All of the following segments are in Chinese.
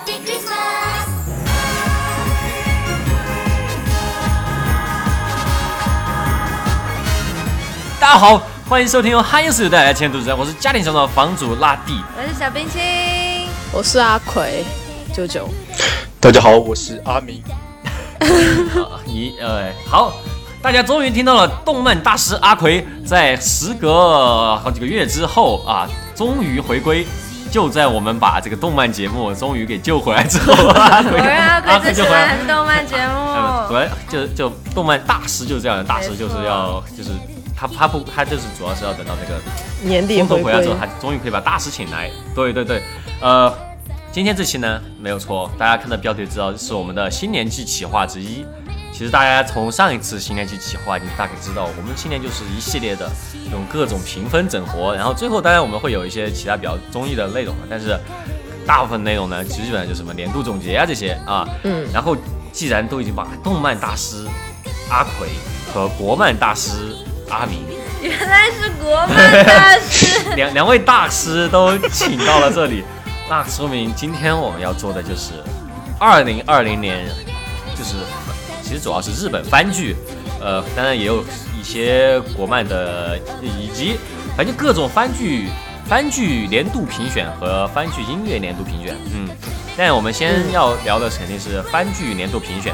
Happy Christmas！大家好，欢迎收听由哈耶斯带来的《千度之战》，我是家庭小岛房主拉蒂。我是小冰清，我是阿奎九九，大家好，我是阿明。啊你呃好，大家终于听到了动漫大师阿奎在时隔好几个月之后啊，终于回归。就在我们把这个动漫节目终于给救回来之后，阿奎我是阿奎最喜就回来欢动漫节呃，目。对，就就动漫大师就是这样的，大师就是要就是他他不他就是主要是要等到这个年底回归工作回来之后，他终于可以把大师请来。对对对，呃，今天这期呢没有错，大家看到标题就知道是我们的新年季企划之一。其实大家从上一次新年期企划已经大概知道，我们新年就是一系列的用各种评分整活，然后最后当然我们会有一些其他比较综艺的内容，但是大部分内容呢，基本上就是什么年度总结啊这些啊。嗯，然后既然都已经把动漫大师阿奎和国漫大师阿明原来是国漫大师，两两位大师都请到了这里，那说明今天我们要做的就是二零二零年，就是其实主要是日本番剧，呃，当然也有一些国漫的，以及反正各种番剧番剧年度评选和番剧音乐年度评选，嗯，但我们先要聊的肯定是番剧年度评选。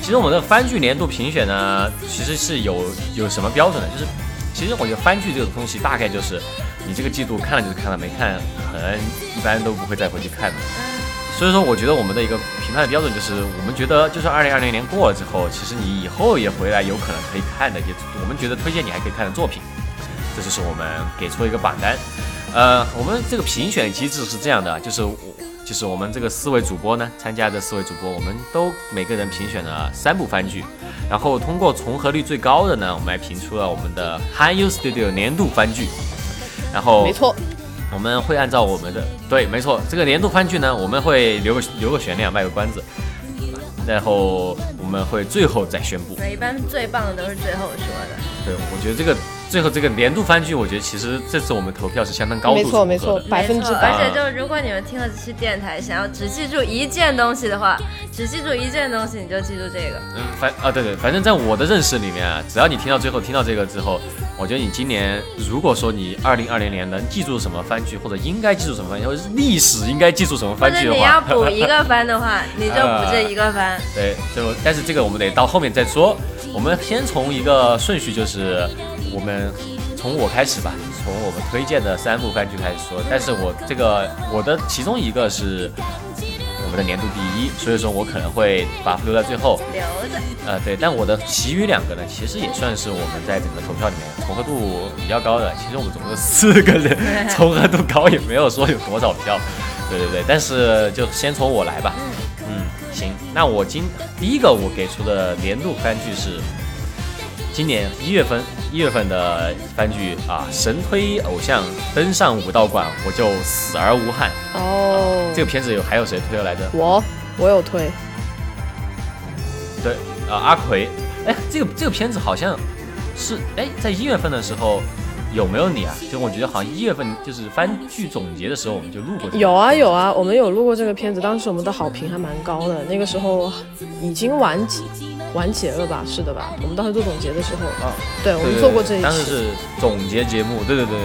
其实我们的番剧年度评选呢，其实是有有什么标准的，就是其实我觉得番剧这个东西大概就是你这个季度看了就是看了，没看可能一般都不会再回去看的。所以说，我觉得我们的一个评判的标准就是，我们觉得就算二零二零年过了之后，其实你以后也回来有可能可以看的，也我们觉得推荐你还可以看的作品，这就是我们给出一个榜单。呃，我们这个评选机制是这样的，就是我就是我们这个四位主播呢，参加的四位主播，我们都每个人评选了三部番剧，然后通过重合率最高的呢，我们来评出了我们的 Hi U Studio 年度番剧。然后没错，我们会按照我们的对，没错，这个年度番剧呢，我们会留个留个悬念，卖个关子，然后我们会最后再宣布。对一般最棒的都是最后说的。对，我觉得这个最后这个年度番剧，我觉得其实这次我们投票是相当高度没错没错，百分之没错百。而且就如果你们听了这期电台，想要只记住一件东西的话，只记住一件东西，你就记住这个。嗯，反啊对对，反正在我的认识里面啊，只要你听到最后听到这个之后，我觉得你今年如果说你二零二零年能记住什么番剧，或者应该记住什么番剧，或者历史应该记住什么番剧的话你要，补一个番的话，你就补这一个番。对，就但是这个我们得到后面再说。我们先从一个顺序，就是我们从我开始吧，从我们推荐的三部番剧开始说。但是我这个我的其中一个是我们的年度第一，所以说我可能会把它留在最后。留着，呃，对，但我的其余两个呢，其实也算是我们在整个投票里面重合度比较高的。其实我们总共四个人，重合度高也没有说有多少票。对对对，但是就先从我来吧。嗯，行，那我今第一个我给出的年度番剧是今年一月份一月份的番剧啊，神推偶像登上武道馆，我就死而无憾。哦，这个片子有还有谁推的来着？我我有推，对，啊、阿奎，哎，这个这个片子好像是哎，在一月份的时候有没有你啊？就我觉得好像一月份就是番剧总结的时候，我们就录过。有啊有啊，我们有录过这个片子，当时我们的好评还蛮高的，那个时候已经完结完结了吧？是的吧？我们当时做总结的时候，啊，对，我们做过这一期，当时是总结节目，对对对。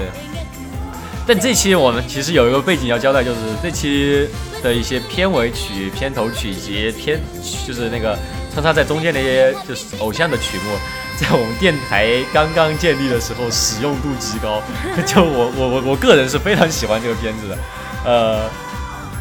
但这期我们其实有一个背景要交代，就是这期的一些片尾曲、片头曲以及片，就是那个穿插在中间的一些就是偶像的曲目，在我们电台刚刚建立的时候使用度极高，就我我我我个人是非常喜欢这个片子的，呃。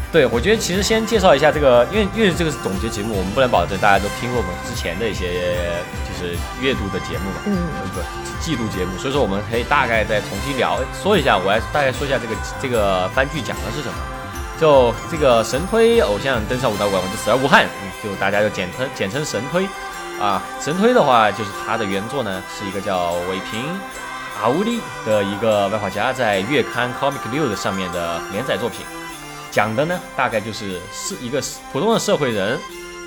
对，我觉得其实先介绍一下这个，因为因为这个是总结节目，我们不能保证大家都听过我们之前的一些就是阅读的节目嘛，嗯，不季度节目，所以说我们可以大概再重新聊说一下，我来大概说一下这个这个番剧讲的是什么。就这个神推偶像登上武道馆，我就死而无憾，嗯就大家就简称简称神推啊。神推的话，就是他的原作呢是一个叫尾平阿乌利的一个漫画家在月刊 Comic News 上面的连载作品，讲的呢大概就是是一个普通的社会人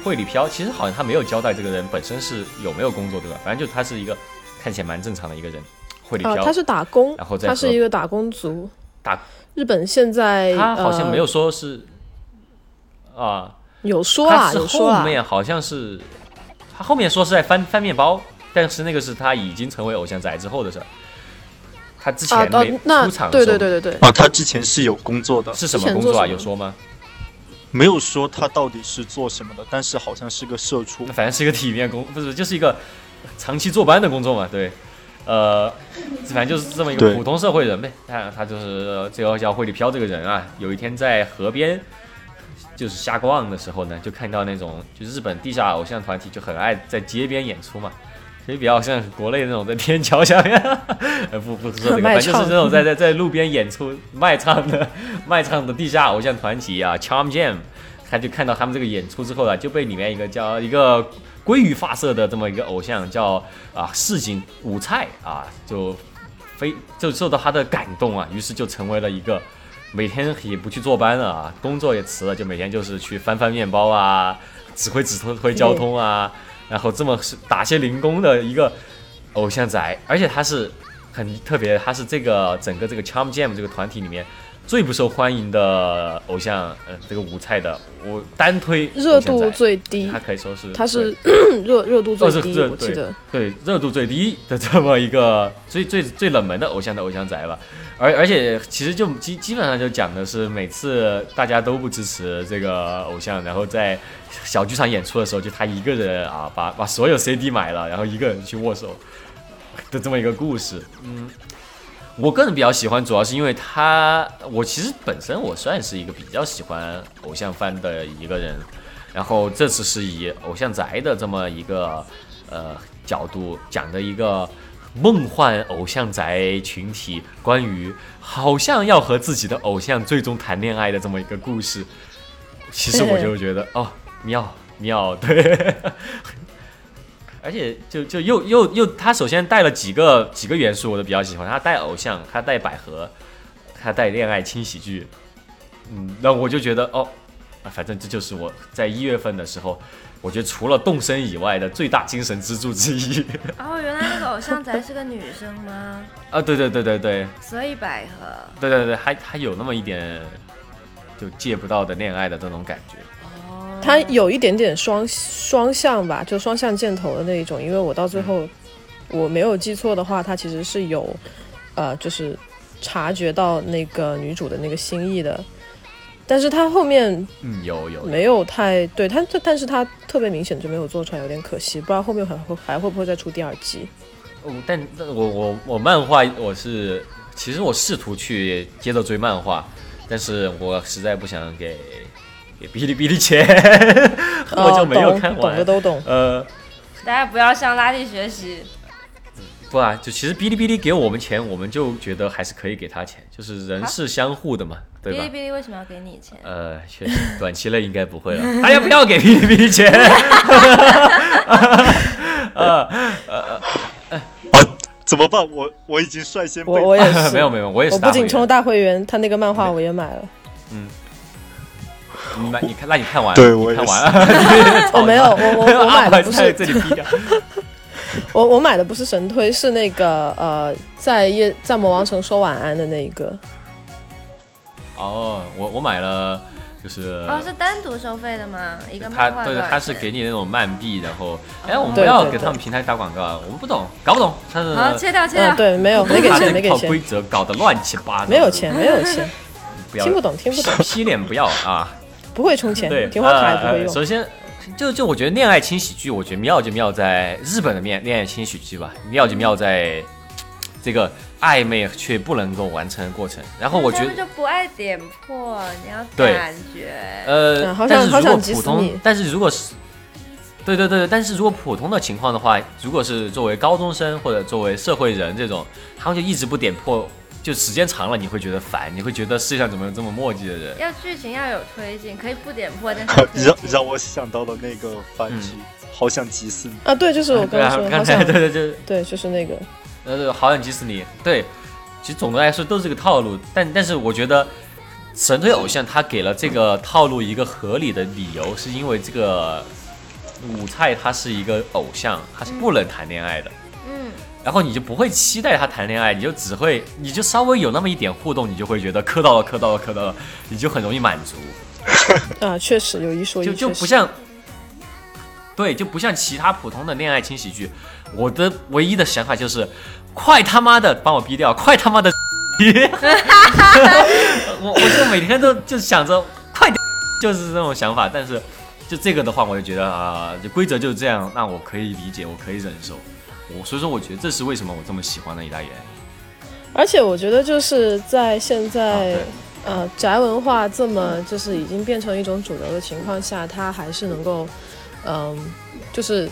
惠里飘，其实好像他没有交代这个人本身是有没有工作，对吧？反正就他是一个看起来蛮正常的一个人，惠里啊，飘。他是打工然后，再他是一个打工族。打日本现在他好像没有呃说是，啊。有说啊，有说啊，后面好像是他后面说是在翻翻面包，但是那个是他已经成为偶像仔之后的事儿。他之前没，出场的时候对对对对对，啊，他之前是有工作的，是什么工作啊？有说吗？没有说他到底是做什么的，但是好像是个社畜。反正是一个体面工，不是就是一个长期坐班的工作嘛，对，呃，反正就是这么一个普通社会人呗。他他就是这个叫惠里飘这个人啊，有一天在河边就是瞎逛的时候呢，就看到那种就日本地下偶像团体就很爱在街边演出嘛。所以比较像国内那种在天桥下面，呃 不不是这个，反正就是唱那种在在在路边演出卖唱的卖唱的地下偶像团体啊，Charm Jam，他就看到他们这个演出之后啊，就被里面一个叫一个鲑鱼发色的这么一个偶像叫啊市井五菜啊，就非就受到他的感动啊，于是就成为了一个每天也不去坐班了啊，工作也辞了，就每天就是去翻翻面包啊，指挥指挥交通啊，然后这么是打些零工的一个偶像仔，而且他是很特别，他是这个整个这个 Charm Jam 这个团体里面最不受欢迎的偶像，呃，这个舞菜的，我单推热度最低。他，可以说是他是 热热度最低，我记得。对热度最低的这么一个最 最最冷门的偶像的偶像宅吧，而而且其实就基基本上就讲的是每次大家都不支持这个偶像，然后在小剧场演出的时候，就他一个人啊把把所有 CD 买了，然后一个人去握手的这么一个故事。嗯，我个人比较喜欢，主要是因为他，我其实本身我算是一个比较喜欢偶像番的一个人，然后这次是以偶像宅的这么一个呃角度讲的一个梦幻偶像宅群体关于好像要和自己的偶像最终谈恋爱的这么一个故事。其实我就觉得哦，妙妙，对。而且就就又又又，他首先带了几个几个元素，我都比较喜欢。他带偶像，他带百合，他带恋爱轻喜剧，嗯，那我就觉得哦，啊反正这就是我在一月份的时候，我觉得除了动身以外的最大精神支柱之一。哦，原来那个偶像仔是个女生吗？啊，对对对对对所以百合。对对对，还还有那么一点就借不到的恋爱的这种感觉。它有一点点双双向吧，就双向箭头的那一种。因为我到最后我没有记错的话，它其实是有呃，就是察觉到那个女主的那个心意的，但是他后面嗯，有有有没有太对他，这但是他特别明显就没有做出来，有点可惜。不知道后面还会还会不会再出第二季？但我我我漫画我是，其实我试图去接着追漫画，但是我实在不想给给哔哩哔哩钱，我就没有看哦懂懂的。都懂。呃，大家不要向拉力学习。不啊，就其实哔哩哔哩给我们钱，我们就觉得还是可以给他钱，就是人是相互的嘛，对吧哔哩哔？哩为什么要给你钱？呃，确实，短期内应该不会了。大家不要给哔哩哔哩钱。啊，怎么办？我我已经率先被我我也是，没有没有，我也是我。不仅充了大会员，他那个漫画我也买了。你买，你看，那你看完？对我也看完了。我，没有，我我我 买的不是这里逼掉。我我买的不是神推，是那个呃，在夜在魔王城说晚安的那一个。哦，我我买了，就是哦，是单独收费的吗？一个他对他是给你那种慢币，然后哎，我们不要给他们平台打广告，啊，我们不懂，搞不懂，他是好，切掉切嗯，掉。对，没有，没给钱，没给钱，规则搞得乱七八糟，没有，钱，没有钱，不要听不懂，听不懂，批脸不要啊！不会充钱对，，停花卡也不呃会用。呃首先，就就我觉得恋爱轻喜剧，我觉得妙就妙在日本的恋恋爱轻喜剧吧，妙就妙在这个暧昧却不能够完成的过程。然后我觉得他们就不爱点破，你要对感觉。呃，嗯好但是如果普通，但是如果是，对对对，但是如果普通的情况的话，如果是作为高中生或者作为社会人这种，他们就一直不点破，就时间长了你会觉得烦，你会觉得世界上怎么有这么墨迹的人？要剧情要有推进，可以不点破，但是让让我想到了那个番剧，好想急死你。啊，对，就是我刚刚说，好刚才想对对对，对，就是那个，呃，好想急死你。对，其实总的来说都是这个套路，但但是我觉得神推偶像他给了这个套路一个合理的理由，是因为这个五菜他是一个偶像，他是不能谈恋爱的。嗯，然后你就不会期待他谈恋爱，你就只会，你就稍微有那么一点互动，你就会觉得磕到了，磕到了，磕到了，你就很容易满足，啊，确实有一说一，就就不像，对，就不像其他普通的恋爱轻喜剧。我的唯一的想法就是，快他妈的帮我逼掉，快他妈的，我我就每天都就想着快点，就是这种想法。但是就这个的话，我就觉得啊、就规则就是这样，那我可以理解，我可以忍受。我所以说，我觉得这是为什么我这么喜欢的一大原因。而且我觉得就是在现啊在、对呃宅文化这么就是已经变成一种主流的情况下，他还是能够嗯、就是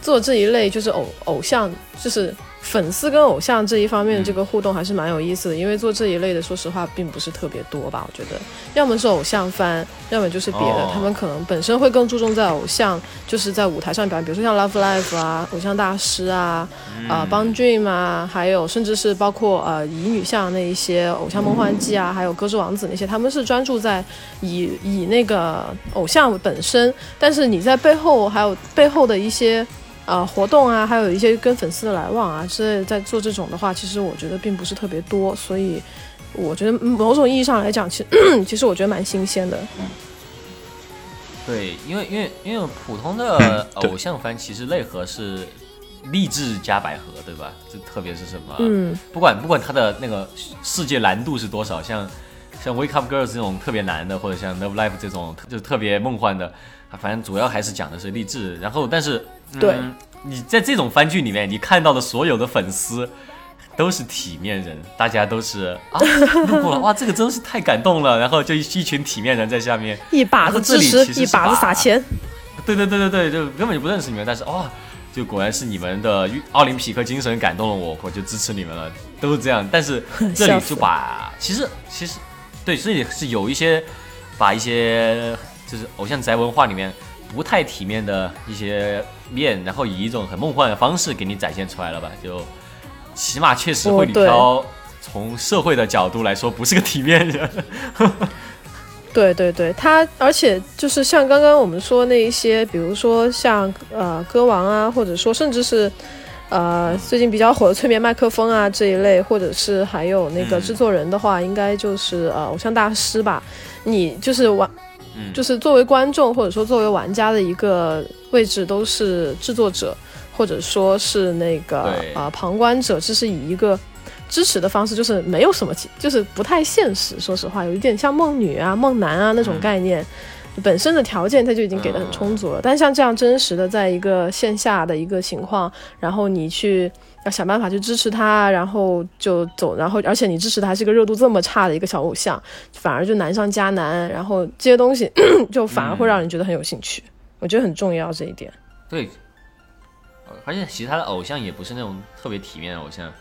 做这一类就是偶偶像就是。粉丝跟偶像这一方面，嗯这个互动还是蛮有意思的，因为做这一类的，说实话并不是特别多吧。我觉得，要么是偶像番，要么就是别的。哦他们可能本身会更注重在偶像，就是在舞台上表演，比如说像 Love Live 啊、偶像大师啊、啊、嗯帮 Dream 啊，还有甚至是包括呃乙女像那一些偶像梦幻祭啊，还有歌之王子那些，他们是专注在以以那个偶像本身，但是你在背后还有背后的一些呃活动啊，还有一些跟粉丝的来往啊之类，在做这种的话，其实我觉得并不是特别多，所以我觉得某种意义上来讲，其实 其实我觉得蛮新鲜的。对，因为因为因为普通的 偶像番其实内核是励志加百合，对吧？就特别是什么，嗯，不管不管它的那个世界难度是多少，像像 Wake Up Girls 这种特别难的，或者像 Love Life 这种就特别梦幻的，啊反正主要还是讲的是励志。然后，但是，嗯、对你在这种番剧里面，你看到的所有的粉丝。都是体面人，大家都是啊，路过了哇，这个真是太感动了，然后就一一群体面人在下面，一把子支持，一把子撒钱。对对对对对，就根本就不认识你们，但是哦，就果然是你们的奥林匹克精神感动了我，我就支持你们了，都是这样。但是这里就把其实其实对，这里是有一些把一些就是偶像宅文化里面不太体面的一些面，然后以一种很梦幻的方式给你展现出来了吧？就起码确实哦会里对飘。从社会的角度来说，不是个体面人。对对对，他而且就是像刚刚我们说那一些，比如说像呃歌王啊，或者说甚至是呃最近比较火的催眠麦克风啊这一类，或者是还有那个嗯制作人的话，应该就是呃偶像大师吧。你就是玩，嗯就是作为观众或者说作为玩家的一个位置都是制作者，或者说是那个啊、呃旁观者，这是以一个。支持的方式就是没有什么，就是不太现实。说实话，有一点像梦女啊、梦男啊那种嗯概念，本身的条件它就已经给的很充足了。但像这样真实的，在一个线下的一个情况，然后你去要想办法去支持他，然后就走，然后而且你支持他还是一个热度这么差的一个小偶像，反而就难上加难，然后这些东西 就反而会让人觉得很有兴趣。我觉得很重要这一点。对，呃而且其他的偶像也不是那种特别体面的偶像，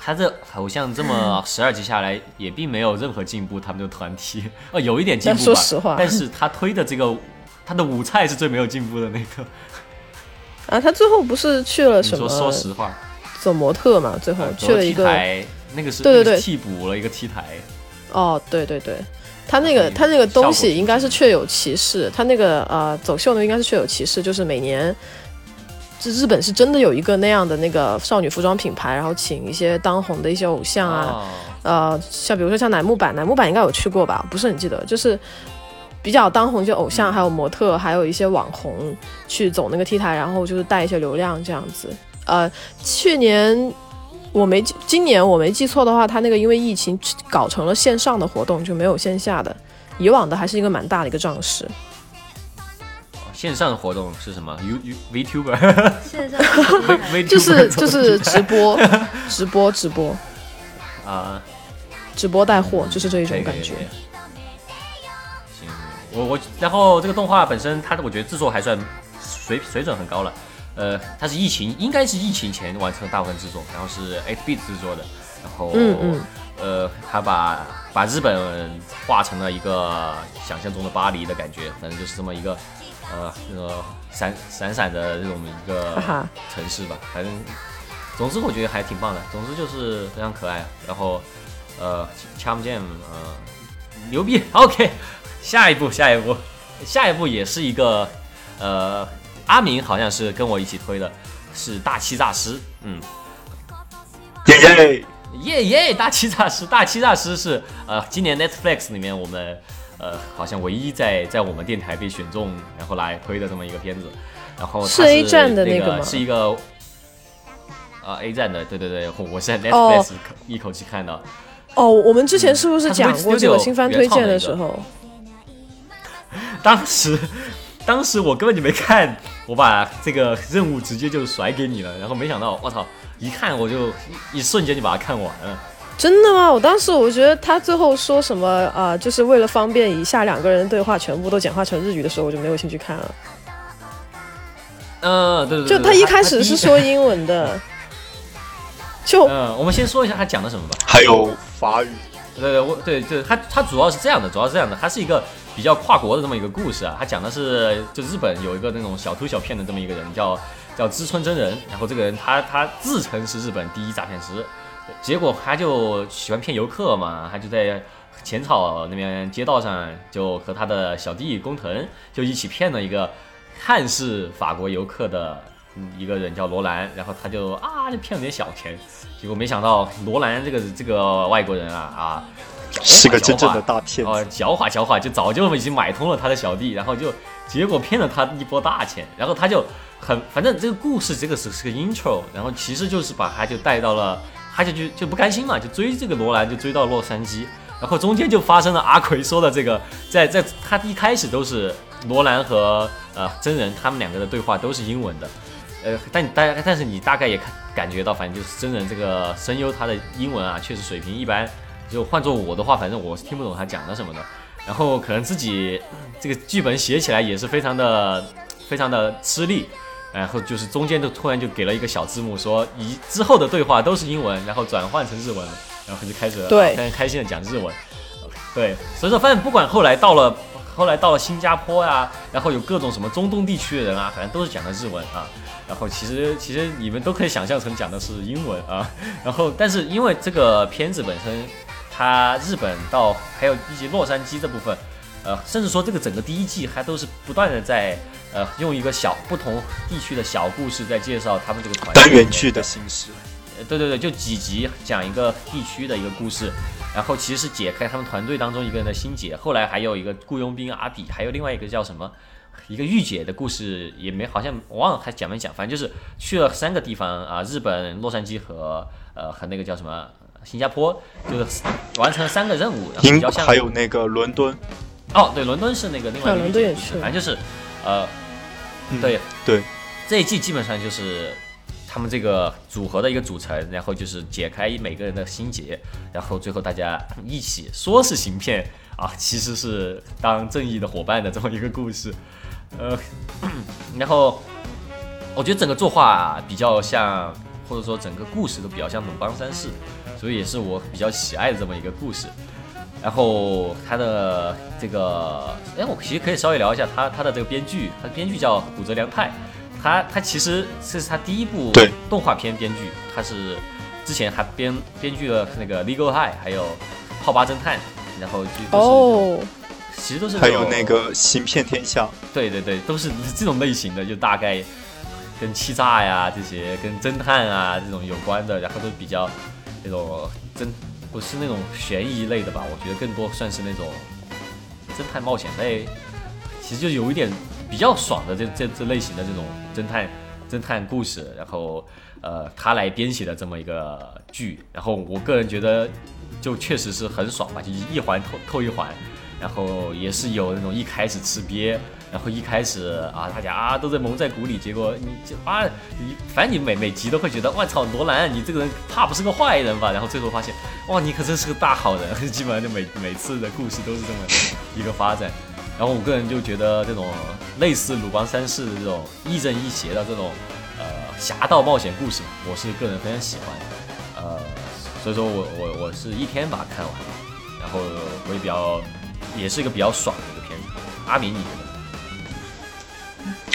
他这偶像这么 十二集下来也并没有任何进步，他们的团体哦有一点进步吧，说实话但是他推的这个他的舞菜是最没有进步的那个。啊，他最后不是去了什么说说实话，走模特嘛？最后呃去了一个 T 台，那个是对对对替补了一个 T 台，哦，对对对，他那个嗯他那个东西应该是确有其事，他那个呃走秀呢应该是确有其事，就是每年。这日本是真的有一个那样的那个少女服装品牌，然后请一些当红的一些偶像啊，哦呃，像比如说像乃木坂，乃木坂应该有去过吧？不是很记得，就是比较当红就偶像，还有模特，还有一些网红去走那个 T 台，然后就是带一些流量这样子。呃，去年我没记，今年我没记错的话，他那个因为疫情搞成了线上的活动，就没有线下的。以往的还是一个蛮大的一个仗势。线上的活动是什么？U U VTuber 线上 V 就是就是直播，直播直播啊。直播带货，就是这一种感觉行，我我然后这个动画本身，它的我觉得制作还算水水准很高了。呃，它是疫情，应该是疫情前完成大部分制作，然后是 Bit 制作的，然后嗯嗯。呃，他把把日本画成了一个想象中的巴黎的感觉，反正就是这么一个呃那个闪闪闪的这种一个城市吧，反正总之我觉得还挺棒的，总之就是非常可爱，然后呃 Charm Jam 呃牛逼，OK，下一步下一步下一步也是一个呃阿明好像是跟我一起推的，是大欺诈师，嗯。耶！耶耶！大欺诈师，大欺诈师是呃，今年 Netflix 里面我们呃好像唯一在在我们电台被选中，然后来推的这么一个片子。然后它是 A 站的那那个吗是一个啊 A 站的，对对对，我是在哦 Netflix 一口气看到。哦，我们之前是不是讲过这个新番推荐的时候？当时，当时我根本就没看，我把这个任务直接就甩给你了，然后没想到，我操，一看我就一一瞬间就把它看完了。真的吗？我当时我觉得他最后说什么啊、呃就是为了方便以下两个人对话全部都简化成日语的时候，我就没有兴趣看了。嗯，对对对，就他一开始是说，英文的，就嗯，我们先说一下他讲的什么吧。还有法语，对对，我对对，他他主要是这样的，主要是这样的，他是一个比较跨国的这么一个故事啊。它讲的是，就日本有一个那种小偷小骗的这么一个人，叫叫知村真人。然后这个人他他自称是日本第一诈骗师，结果他就喜欢骗游客嘛，他就在浅草那边街道上，就和他的小弟工藤就一起骗了一个汉是法国游客的一个人叫罗兰，然后他就啊就骗了点小钱，结果没想到罗兰这个这个外国人啊啊。是个真正的大骗子。哦，狡猾狡猾，就早就已经买通了他的小弟，然后就结果骗了他一波大钱，然后他就很，反正这个故事这个是是个 intro，然后其实就是把他就带到了，他就就就不甘心嘛，就追这个罗兰，就追到洛杉矶，然后中间就发生了阿奎说的这个，在在他一开始都是罗兰和呃真人他们两个的对话都是英文的。呃，但你大家，但是你大概也看感觉到，反正就是真人这个声优他的英文啊，确实水平一般。就换做我的话，反正我是听不懂他讲的什么的。然后可能自己这个剧本写起来也是非常的非常的吃力。然后就是中间就突然就给了一个小字幕，说以之后的对话都是英文，然后转换成日文，然后就开始对啊非常开心的讲日文。对，所以说反正不管后来到了后来到了新加坡呀、然后有各种什么中东地区的人啊，反正都是讲的日文啊。然后其实其实你们都可以想象成讲的是英文啊。然后但是因为这个片子本身，它日本到还有以及洛杉矶这部分，呃，甚至说这个整个第一季还都是不断的在呃用一个小不同地区的小故事在介绍他们这个团队单元剧的形式，呃对对对，就几集讲一个地区的一个故事，然后其实是解开他们团队当中一个人的心结。后来还有一个雇佣兵阿比，还有另外一个叫什么，一个御姐的故事也没好像我忘了还讲没讲，反正就是去了三个地方啊，日本、洛杉矶和呃和那个叫什么新加坡，就是完成了三个任务，然后比较像还有那个伦敦，哦，对，伦敦是那个另外一个啊伦敦也御姐的故事去了反正就是呃嗯对对，这一季基本上就是他们这个组合的一个组成，然后就是解开每个人的心结，然后最后大家一起说是行骗啊，其实是当正义的伙伴的这么一个故事。呃，然后我觉得整个作画比较像，或者说整个故事都比较像《鲁邦三世》，所以也是我比较喜爱的这么一个故事。然后他的这个，哎，我其实可以稍微聊一下他他的这个编剧，他的编剧叫古泽良太，他他其实这是他第一部动画片编剧，他是之前还编编剧了那个《Legal High》，还有《泡吧侦探》，然后就都是、哦，其实都是还有那个行骗天下，对对对，都是这种类型的，就大概跟欺诈呀这些、跟侦探啊这种有关的，然后都比较那种侦不是那种悬疑类的吧，我觉得更多算是那种侦探冒险类，其实就有一点比较爽的这 这这类型的这种侦探侦探故事，然后呃他来编写的这么一个剧，然后我个人觉得就确实是很爽吧，就一环扣扣一环。然后也是有那种一开始吃瘪，然后一开始啊大家啊都在蒙在鼓里，结果你就啊你反正你每每集都会觉得我操罗兰你这个人怕不是个坏人吧？然后最后发现哇你可真是个大好人，基本上就每每次的故事都是这么一个发展。然后我个人就觉得这种类似鲁邦三世的这种亦正亦邪的这种呃侠盗冒险故事，我是个人非常喜欢。呃，所以说我我我是一天把它看完了，然后我也比较也是一个比较爽的一个片子。阿明，你觉得？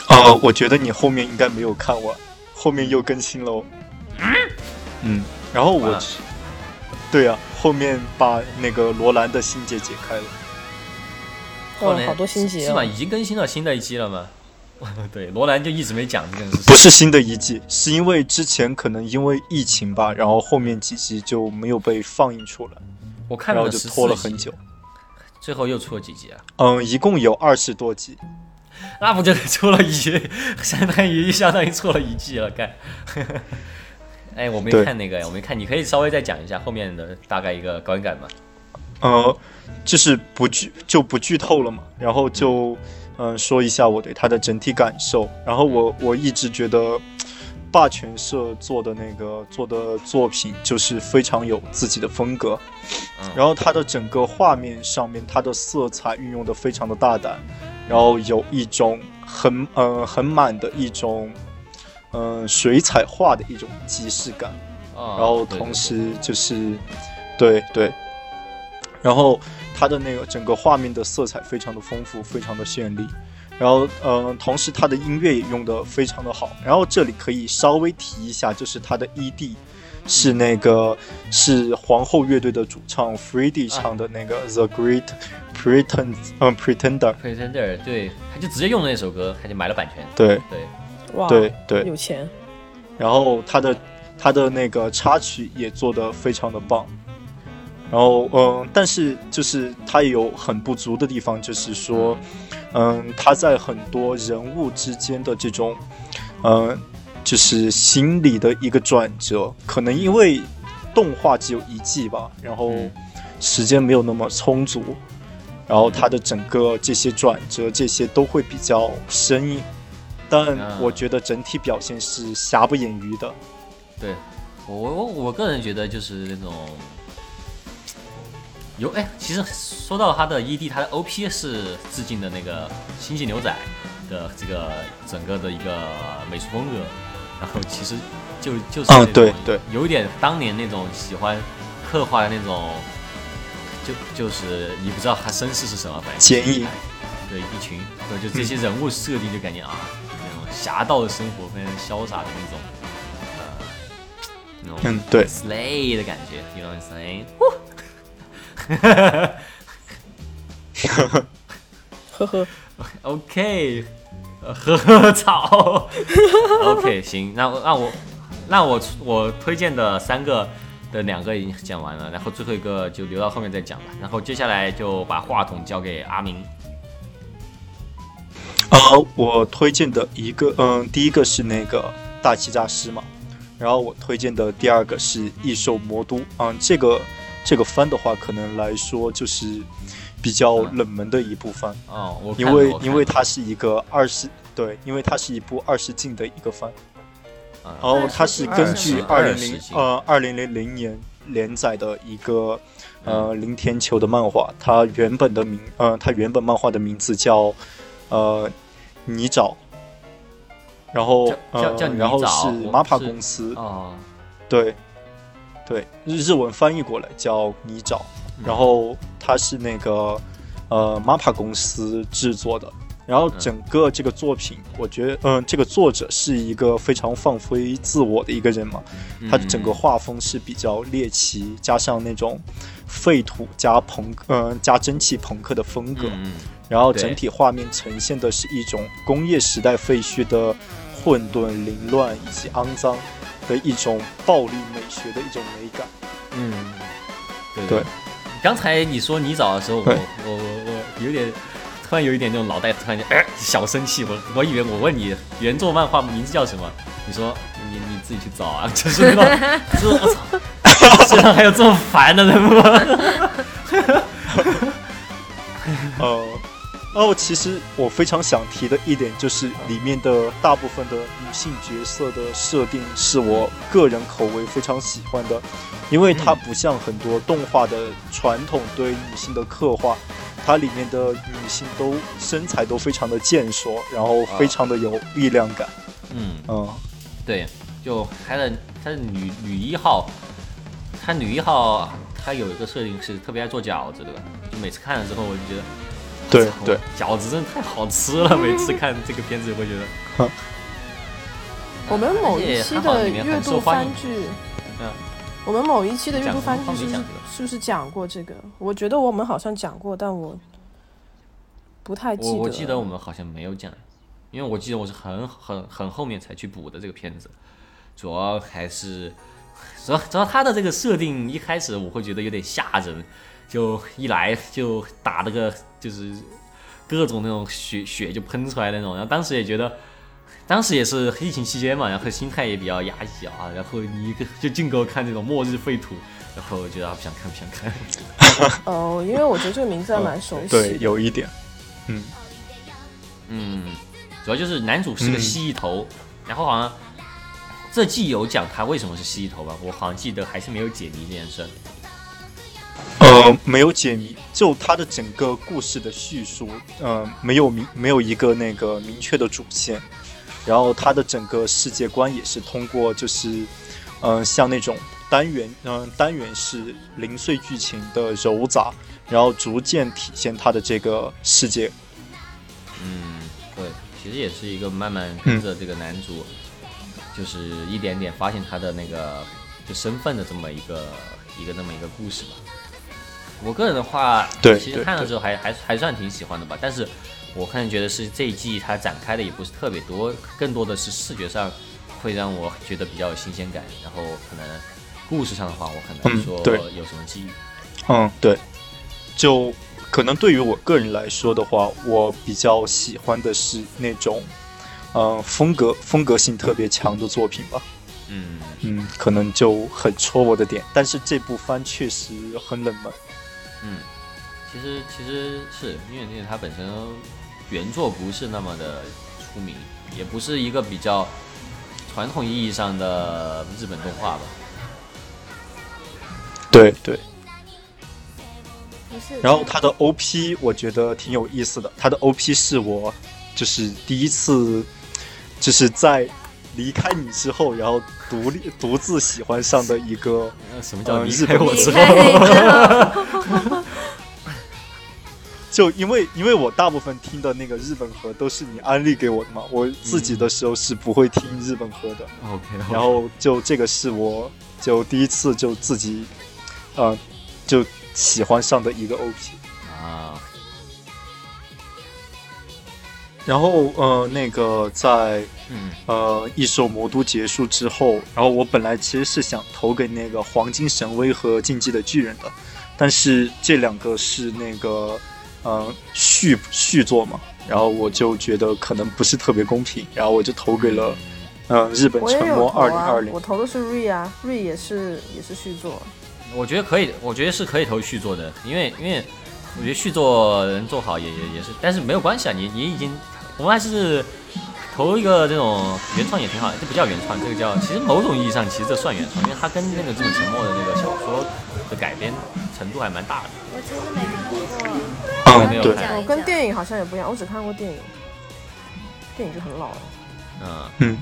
呃，我觉得你后面应该没有看完，后面又更新了哦。嗯，然后我对啊，后面把那个罗兰的心结解开了。哦，好多心结哦是吗？。已经更新了新的一季了吗？对，罗兰就一直没讲这件事情。不是新的一季，是因为之前可能因为疫情吧，然后后面几集就没有被放映出来，我看了然后就拖了很久。最后又出了几集啊？嗯，一共有二十多集。那不就出了一，相当于相当于错了一季了，干。哎，我没看那个，我没看，你可以稍微再讲一下后面的大概一个观感吗？呃，就是不剧就不剧透了嘛，然后就嗯、呃说一下我对它的整体感受。然后我我一直觉得霸权社做的那个做的作品就是非常有自己的风格，嗯然后它的整个画面上面它的色彩运用的非常的大胆，然后有一种很呃很满的一种嗯、呃水彩画的一种即视感。啊，然后同时就是，对对，然后它的那个整个画面的色彩非常的丰富，非常的绚丽。然后，呃，同时它的音乐也用的非常的好。然后这里可以稍微提一下，就是它的 ED 是那个是皇后乐队的主唱 Freddie 唱的那个 The Great Pretend，嗯、Pretender。Pretender，对，他就直接用了那首歌，他就买了版权。对对，哇，对对，有钱，然后他的他的那个插曲也做得非常的棒。然后，嗯，但是就是他也有很不足的地方，就是说，嗯，他在很多人物之间的这种，嗯，就是心理的一个转折，可能因为动画只有一季吧，然后嗯。时间没有那么充足，然后他的整个这些转折这些都会比较生硬，但啊。我觉得整体表现是瑕不掩瑜的。对我我我个人觉得就是那种有哎，其实说到他的 ED，他的 OP 是致敬的那个《星际牛仔》的这个整个的一个美术风格，然后其实就就是对对，有点当年那种喜欢刻画的那种，就就是你不知道他身世是什么，反正坚毅对一群，对就这些人物设定就感觉啊，那种侠盗的生活，非常潇洒的那种，呃，那种嗯，对，slay 的感觉，you know what I'm saying？呵呵，OK，呃呵呵操，OK 行，那我那我那我我推荐的三个的两个已经讲完了，然后最后一个就留到后面再讲吧。然后接下来就把话筒交给阿明。呃，我推荐的一个，嗯，第一个是那个大欺诈师嘛，然后我推荐的第二个是异兽魔都，嗯，这个这个番的话，可能来说就是比较冷门的一部番，哦，我因为因为它是一个二十，对，因为它是一部二十进的一个番，嗯然后它是根据二零零呃二零零零年连载的一个呃林天球的漫画，它原本的名呃它原本漫画的名字叫呃泥沼，然后叫叫叫呃然后是我 MAPPA 公司。哦，对对日日文翻译过来叫泥沼，嗯然后它是那个呃 MAPPA 公司制作的。然后整个这个作品，我觉得，嗯、这个作者是一个非常放飞自我的一个人嘛，他的整个画风是比较猎奇，加上那种废土加朋嗯、加蒸汽朋克的风格，然后整体画面呈现的是一种工业时代废墟的混沌、凌乱以及肮脏的一种暴力美学的一种美感。嗯，对对。刚才你说你找的时候，我我我我有点突然有一点那种脑袋突然间、呃、小生气，我我以为我问你原作漫画名字叫什么，你说你你自己去找啊，就是那种，就是我操，世上还有这么烦的人吗？呃，哦，其实我非常想提的一点就是，里面的大部分的女性角色的设定是我个人口味非常喜欢的，因为它不像很多动画的传统对女性的刻画，它里面的女性都身材都非常的健硕，然后非常的有力量感。嗯，嗯，对，就她的她的女女一号，她女一号她有一个设定是特别爱做饺子的，就每次看了之后我就觉得。操对对，饺子真的太好吃了！每次看这个片子，会觉得我们某一期的月度番剧，嗯，我们某一期的月度番剧是不是讲过这个是不是讲过这个？我觉得我们好像讲过，但我不太记得。我我记得我们好像没有讲，因为我记得我是很很很后面才去补的这个片子，主要还是主要主要它的这个设定一开始我会觉得有点吓人，就一来就打了个就是各种那种血血就喷出来那种，然后当时也觉得。当时也是疫情期间嘛，然后心态也比较压抑啊，然后你一个就净给我看这种末日废土，然后我觉得啊不想看不想看。哦，因为我觉得这个名字还蛮熟悉。对，有一点。嗯嗯，主要就是男主是个蜥蜴头，然后好像这季有讲他为什么是蜥蜴头吧？我好像记得还是没有解谜这件事。呃，没有解谜，就他的整个故事的叙述，呃，没有明没有一个那个明确的主线。然后它的整个世界观也是通过就是，嗯，像那种单元，嗯，单元式零碎剧情的揉杂，然后逐渐体现它的这个世界。嗯，对，其实也是一个慢慢跟着这个男主，就是一点点发现他的那个就身份的这么一个一个那么一个故事吧。我个人的话，对，其实看了之后还还还算挺喜欢的吧，但是。我个人觉得是这一季它展开的也不是特别多，更多的是视觉上会让我觉得比较有新鲜感。然后可能故事上的话，我很难说有什么记忆。嗯，对，就可能对于我个人来说的话，我比较喜欢的是那种，嗯，风格风格性特别强的作品吧。嗯嗯，可能就很戳我的点。但是这部番确实很冷门。嗯，其实其实是因为因为它本身。原作不是那么的出名，也不是一个比较传统意义上的日本动画吧。对对。然后它的 OP 我觉得挺有意思的，它的 OP 是我就是第一次就是在离开你之后，然后独立独自喜欢上的一个什么叫离开我之后？就因为因为我大部分听的那个日本歌都是你安利给我的嘛，我自己的时候是不会听日本歌的。OK，然后就这个是我就第一次就自己，呃，就喜欢上的一个 OP 啊。然后呃，那个在呃一首魔都结束之后，然后我本来其实是想投给那个黄金神威和竞技的巨人的，但是这两个是那个。呃，续续作嘛，然后我就觉得可能不是特别公平，然后我就投给了，嗯，日本沉默二零二零。我投的是瑞啊，瑞也是也是续作。我觉得可以，我觉得是可以投续作的，因为因为我觉得续作能做好也也也是，但是没有关系啊，你你已经，我们还是投一个这种原创也挺好，这不叫原创，这个叫其实某种意义上其实这算原创，因为它跟那个这种沉默的那个小说的改编程度还蛮大的。我其实没看过。嗯，对，我跟电影好像也不一样，我只看过电影，电影就很老了。嗯嗯。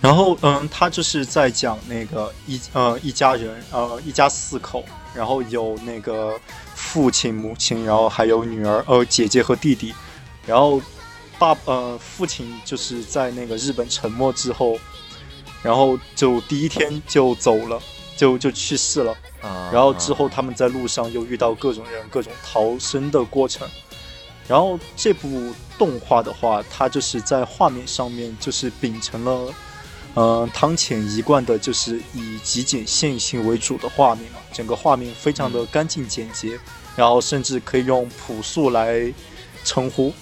然后嗯，他就是在讲那个一呃一家人呃一家四口，然后有那个父亲母亲，然后还有女儿呃姐姐和弟弟，然后爸呃父亲就是在那个日本沉没之后，然后就第一天就走了，就就去世了。然后之后他们在路上又遇到各种人，各种逃生的过程。然后这部动画的话，它就是在画面上面就是秉承了，嗯，汤浅一贯的就是以极简线性为主的画面嘛，整个画面非常的干净简洁，然后甚至可以用朴素来称呼。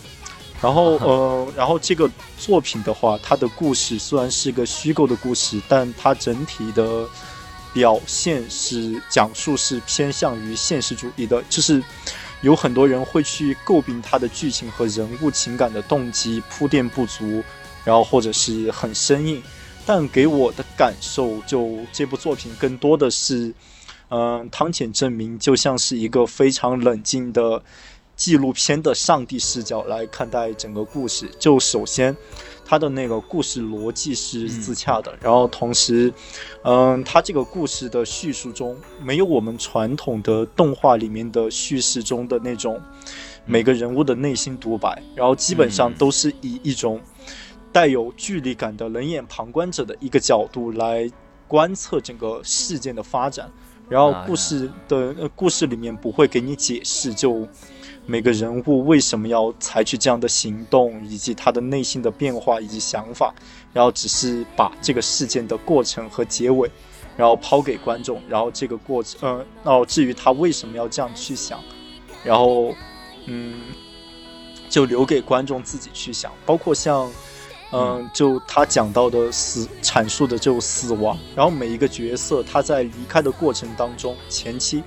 然后呃，然后这个作品的话，它的故事虽然是个虚构的故事，但它整体的。表现是讲述是偏向于现实主义的，就是有很多人会去诟病它的剧情和人物情感的动机铺垫不足，然后或者是很生硬。但给我的感受，就这部作品更多的是，嗯，汤浅证明就像是一个非常冷静的纪录片的上帝视角来看待整个故事。就首先。它的那个故事逻辑是自洽的，然后同时，嗯，它这个故事的叙述中没有我们传统的动画里面的叙事中的那种每个人物的内心独白，然后基本上都是以一种带有距离感的冷眼旁观者的一个角度来观测整个事件的发展，然后故事的故事里面不会给你解释就。每个人物为什么要采取这样的行动，以及他的内心的变化以及想法，然后只是把这个事件的过程和结尾，然后抛给观众，然后这个过程，呃，然后至于他为什么要这样去想，然后，嗯，就留给观众自己去想，包括像。嗯，就他讲到的死阐述的就死亡，然后每一个角色他在离开的过程当中，前期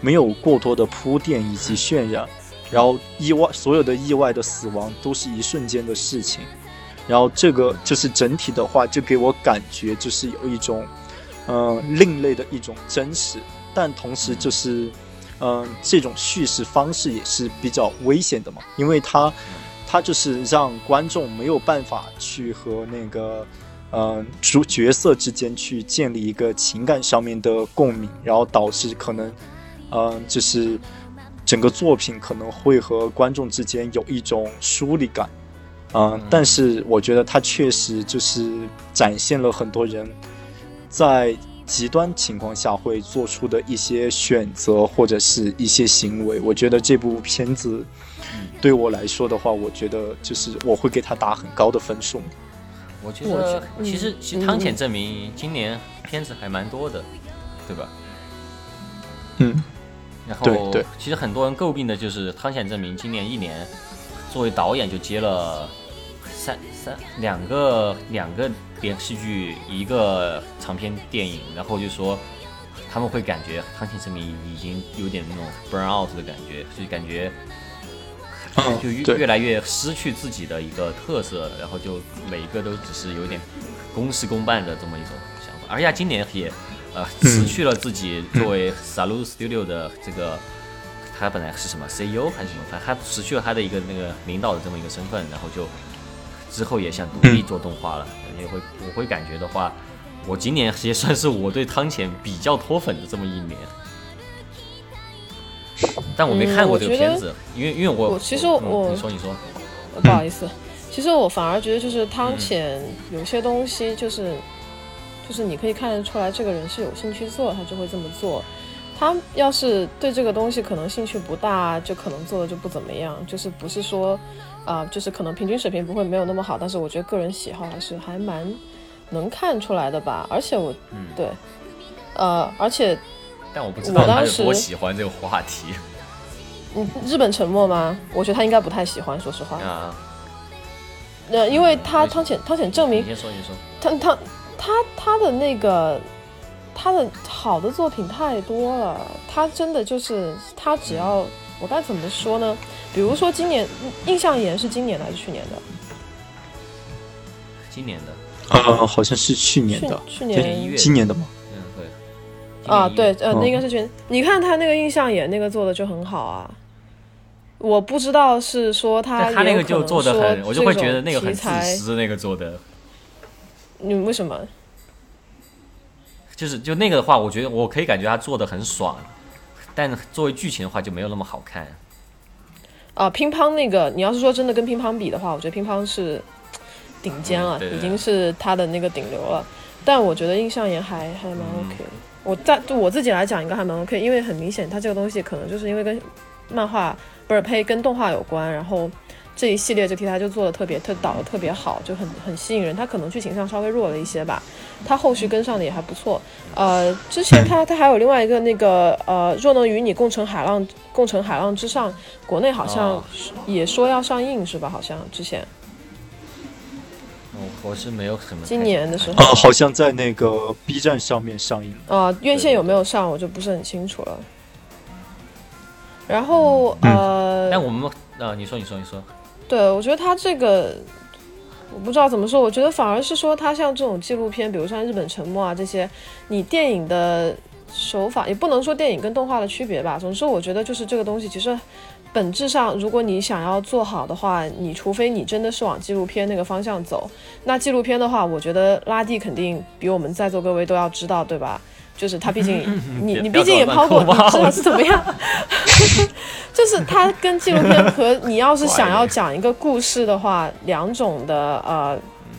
没有过多的铺垫以及渲染，然后意外所有的意外的死亡都是一瞬间的事情，然后这个就是整体的话就给我感觉就是有一种嗯另类的一种真实，但同时就是嗯这种叙事方式也是比较危险的嘛，因为它。它就是让观众没有办法去和那个，嗯，主角色之间去建立一个情感上面的共鸣，然后导致可能，嗯，就是整个作品可能会和观众之间有一种疏离感，嗯，但是我觉得它确实就是展现了很多人在极端情况下会做出的一些选择或者是一些行为，我觉得这部片子。对我来说的话，我觉得就是我会给他打很高的分数。我觉得其实其实汤浅证明今年片子还蛮多的，对吧？嗯。然后其实很多人诟病的就是汤显证明今年一年作为导演就接了三三两个两个电视剧一个长篇电影，然后就说他们会感觉汤显证明已经有点那种 burn out 的感觉，所以感觉。就越越来越失去自己的一个特色，然后就每一个都只是有点公事公办的这么一种想法。而且今年也呃辞去了自己作为 Salud Studio 的这个，他本来是什么 CEO 还是什么，反正他辞去了他的一个那个领导的这么一个身份，然后就之后也想独立做动画了。也会我会感觉的话，我今年也算是我对汤浅比较脱粉的这么一年。但我没看过这个片子，因为因为我其实我你说你说，不好意思，其实我反而觉得就是汤浅有些东西就是就是你可以看得出来这个人是有兴趣做，他就会这么做。他要是对这个东西可能兴趣不大，就可能做的就不怎么样。就是不是说啊，就是可能平均水平不会没有那么好，但是我觉得个人喜好还是还蛮能看出来的吧。而且我对呃，而且。但我不知道他有多喜欢这个话题。嗯，日本沉默吗？我觉得他应该不太喜欢，说实话。啊。那因为他汤浅汤浅证明，你先说，你说。他他他他的那个他的好的作品太多了，他真的就是他只要我该怎么说呢？比如说今年印象岩是今年的还是去年的？今年的。呃，好像是去年的。去年一月。今年的吗？啊，对，呃，那个是全，你看他那个印象眼那个做的就很好啊。我不知道是说他他那个就做的很，我就会觉得那个很自私，那个做的。你为什么？就是就那个的话，我觉得我可以感觉他做的很爽，但作为剧情的话就没有那么好看。啊，乒乓那个，你要是说真的跟乒乓比的话，我觉得乒乓是顶尖了，已经是他的那个顶流了。但我觉得印象也还还蛮 OK 的。我在对我自己来讲，应该还蛮 OK，因为很明显，它这个东西可能就是因为跟漫画不是呸，跟动画有关，然后这一系列这题材就做的特别特导的特别好，就很很吸引人。他可能剧情上稍微弱了一些吧，他后续跟上的也还不错。呃，之前他他还有另外一个那个呃，若能与你共乘海浪，共乘海浪之上，国内好像也说要上映是吧？好像之前。我是没有什么。今年的时候，好像在那个 B 站上面上映。啊，院线有没有上，我就不是很清楚了。然后呃，那我们啊，你说，你说，你说。对，我觉得他这个，我不知道怎么说，我觉得反而是说，他像这种纪录片，比如像日本沉默啊这些，你电影的手法也不能说电影跟动画的区别吧。总之，我觉得就是这个东西其实。本质上，如果你想要做好的话，你除非你真的是往纪录片那个方向走。那纪录片的话，我觉得拉蒂肯定比我们在座各位都要知道，对吧？就是他毕竟，你你毕竟也抛过，你知道是怎么样？就是他跟纪录片和你要是想要讲一个故事的话，两种的呃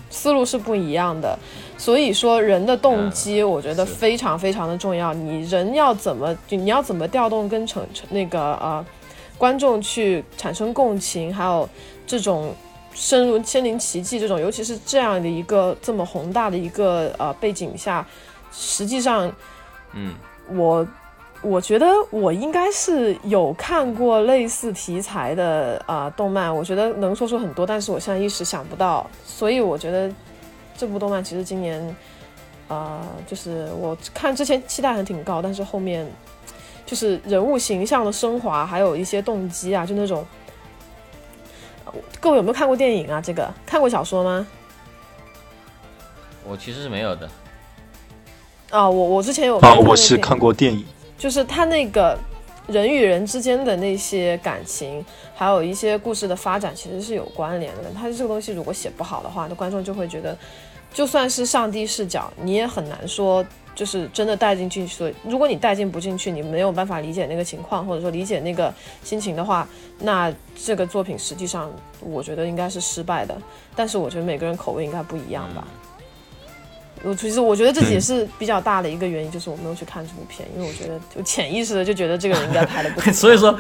思路是不一样的。所以说，人的动机我觉得非常非常的重要。你人要怎么，你要怎么调动跟成成那个呃。观众去产生共情，还有这种深入身临其境这种，尤其是这样的一个这么宏大的一个呃背景下，实际上嗯，我我觉得我应该是有看过类似题材的啊、动漫，我觉得能说出很多，但是我现在一时想不到，所以我觉得这部动漫其实今年，呃，就是我看之前期待还挺高，但是后面就是人物形象的升华，还有一些动机啊，就那种。呃各位有没有看过电影啊？这个看过小说吗？我其实是没有的。啊，我我之前有啊，我是看过电影，就是他那个人与人之间的那些感情，还有一些故事的发展，其实是有关联的。他这个东西如果写不好的话，那观众就会觉得，就算是上帝视角，你也很难说就是真的带进去。所以，如果你带进不进去，你没有办法理解那个情况，或者说理解那个心情的话，那这个作品实际上我觉得应该是失败的。但是我觉得每个人口味应该不一样吧。我其实我觉得这也是比较大的一个原因，就是我没有去看这部片，因为我觉得就潜意识的就觉得这个人应该拍的不怎么样 所以说，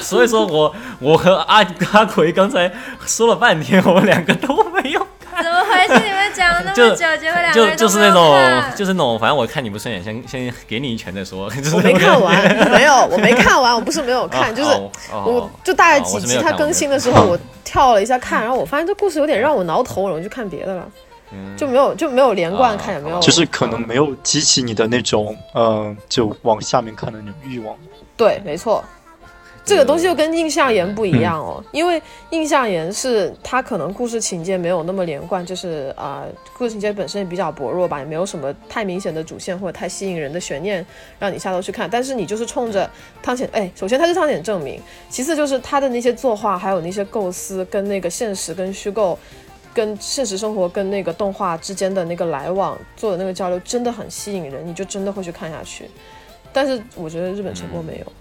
所以说我我和阿阿奎刚才说了半天，我们两个都没有看。怎么回事？你们讲了那么久，结果两个就人都没有就是那种就是那种，反正我看你不顺眼，先先给你一拳再说。就是我没看完，没有，我没看完，我不是没有看，就是我就大概几集它更新的时候，我跳了一下看，然后我发现这故事有点让我挠头，我就看别的了，嗯就没有就没有连贯啊看，也没有就是可能没有激起你的那种，呃，就往下面看的那种欲望。对，没错。这个东西就跟印象岩不一样哦，因为印象岩是它可能故事情节没有那么连贯，就是啊、故事情节本身也比较薄弱吧，也没有什么太明显的主线或者太吸引人的悬念让你下头去看。但是你就是冲着汤浅，哎，首先它是汤浅证明，其次就是他的那些作画，还有那些构思跟那个现实跟虚构。跟现实生活跟那个动画之间的那个来往做的那个交流真的很吸引人，你就真的会去看下去。但是我觉得日本沉默没有，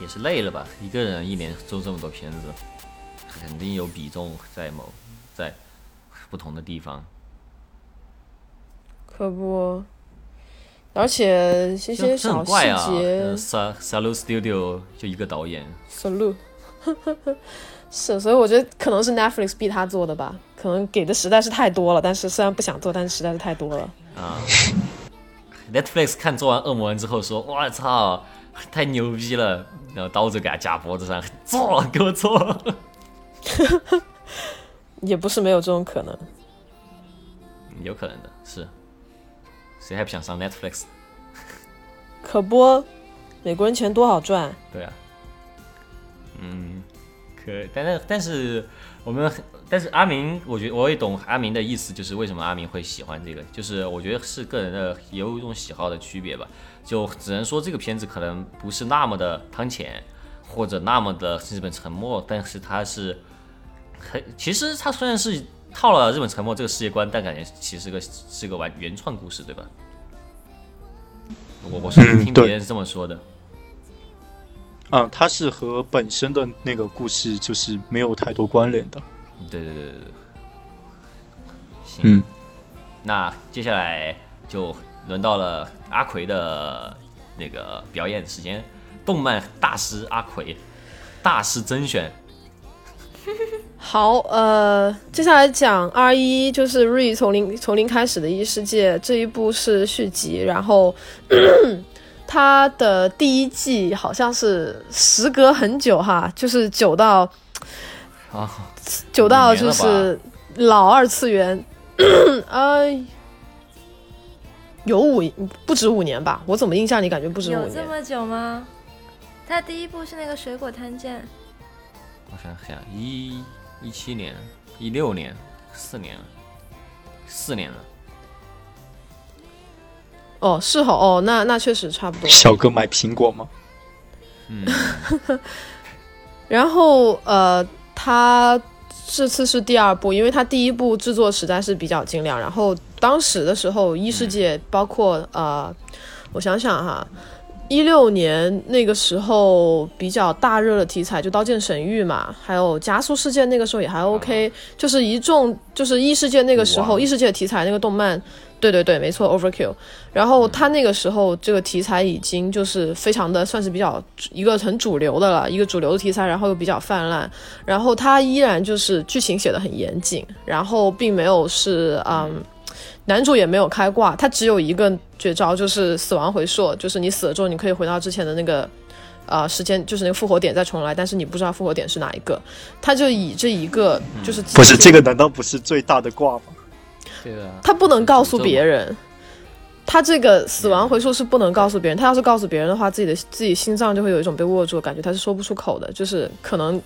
也是累了吧？一个人一年做这么多片子，肯定有比重在某在不同的地方。可不，而且一些这这小细节，，Sa Salu Studio 就一个导演，，salute，是，所以我觉得可能是 Netflix 逼他做的吧，可能给的实在是太多了，但是虽然不想做，但是实在是太多了。啊，Netflix 看做完《恶魔人》之后说：“我操，太牛逼了！”然后刀子给他架脖子上，做，给我做。也不是没有这种可能，有可能的，是。谁还不想上 Netflix？可不，美国人钱多好赚，对啊，嗯，可，但是但是我们，但是阿明，我觉得我也懂阿明的意思，就是为什么阿明会喜欢这个，就是我觉得是个人的也有一种喜好的区别吧，就只能说这个片子可能不是那么的汤浅，或者那么的日本沉默，但是它是很，其实它虽然是套了日本沉默这个世界观，但感觉其实是个是个完原创故事，对吧？我我是听别人这么说的。嗯，它是和本身的那个故事就是没有太多关联的。对对对对对。行，嗯，那接下来就轮到了阿奎的那个表演时间，动漫大师阿奎，大师甄选。好，呃，接下来讲 R 一，就是《瑞从零从零开始的异世界》这一部是续集，然后它的第一季好像是时隔很久哈，就是久到啊，久到就是老二次元，呃，有五不止五年吧？我怎么印象里感觉不止五年？有这么久吗？他第一部是那个水果摊件，我想想，一一七年、一六年、四年了，四年了。哦，是好哦，那那确实差不多。小哥买苹果吗？嗯，然后呃，他这次是第二部，因为他第一部制作实在是比较精良。然后当时的时候，异世界包括呃，我想想哈，一六年那个时候比较大热的题材就《刀剑神域》嘛，还有《加速世界》那个时候也还 OK，、就是一众就是异世界那个时候异世界的题材那个动漫，对对对，没错，Overkill。然后他那个时候这个题材已经就是非常的算是比较一个很主流的了，一个主流的题材，然后又比较泛滥，然后他依然就是剧情写的很严谨，然后并没有是嗯。男主也没有开挂，他只有一个绝招，就是死亡回溯，就是你死了之后，你可以回到之前的那个，呃，时间，就是那个复活点再重来，但是你不知道复活点是哪一个，他就以这一个就是不是这个，难道不是最大的挂吗？对啊，他不能告诉别人，他这个死亡回溯是不能告诉别人，他要是告诉别人的话，自己的自己心脏就会有一种被握住的感觉，他是说不出口的，就是可能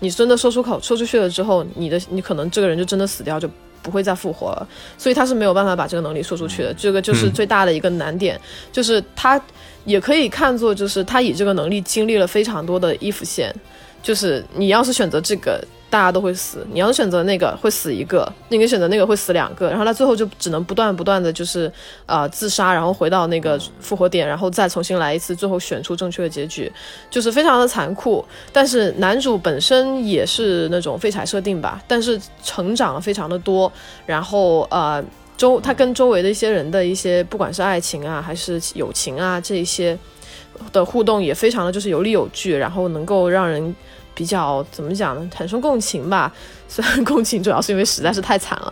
你真的说出口，说出去了之后，你的你可能这个人就真的死掉，就不会再复活了，所以他是没有办法把这个能力说出去的，这个就是最大的一个难点，就是他也可以看作就是他以这个能力经历了非常多的衣服线，就是你要是选择这个。大家都会死，你要选择那个会死一个，那个选择那个会死两个，然后他最后就只能不断不断的就是呃自杀，然后回到那个复活点，然后再重新来一次，最后选出正确的结局，就是非常的残酷。但是男主本身也是那种废柴设定吧，但是成长了非常的多，然后呃周他跟周围的一些人的一些不管是爱情啊还是友情啊这一些的互动也非常的就是有理有据，然后能够让人。比较怎么讲呢？产生共情吧。虽然共情主要是因为实在是太惨了。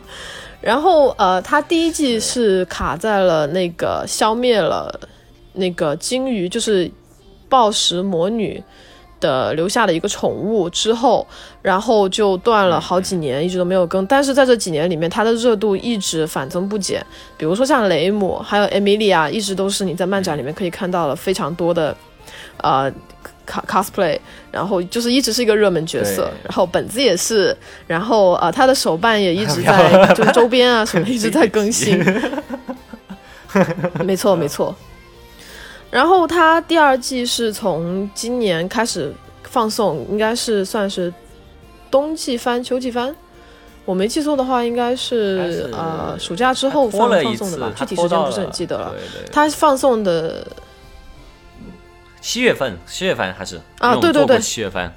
然后呃，他第一季是卡在了那个消灭了那个鲸鱼，就是暴食魔女的留下的一个宠物之后，然后就断了好几年，一直都没有更。但是在这几年里面，它的热度一直反增不减。比如说像雷姆，还有艾米莉亚，一直都是你在漫展里面可以看到了非常多的呃。cosplay，然后就是一直是一个热门角色，然后本子也是，然后呃，他的手办也一直在，就是周边啊 什么一直在更新。没错没错。然后他第二季是从今年开始放送，应该是算是冬季番、秋季番。我没记错的话，应该是呃暑假之后放放送的吧，具体时间不是很记得了。他放送的。七月份，七月份还是啊，对对对，七月份，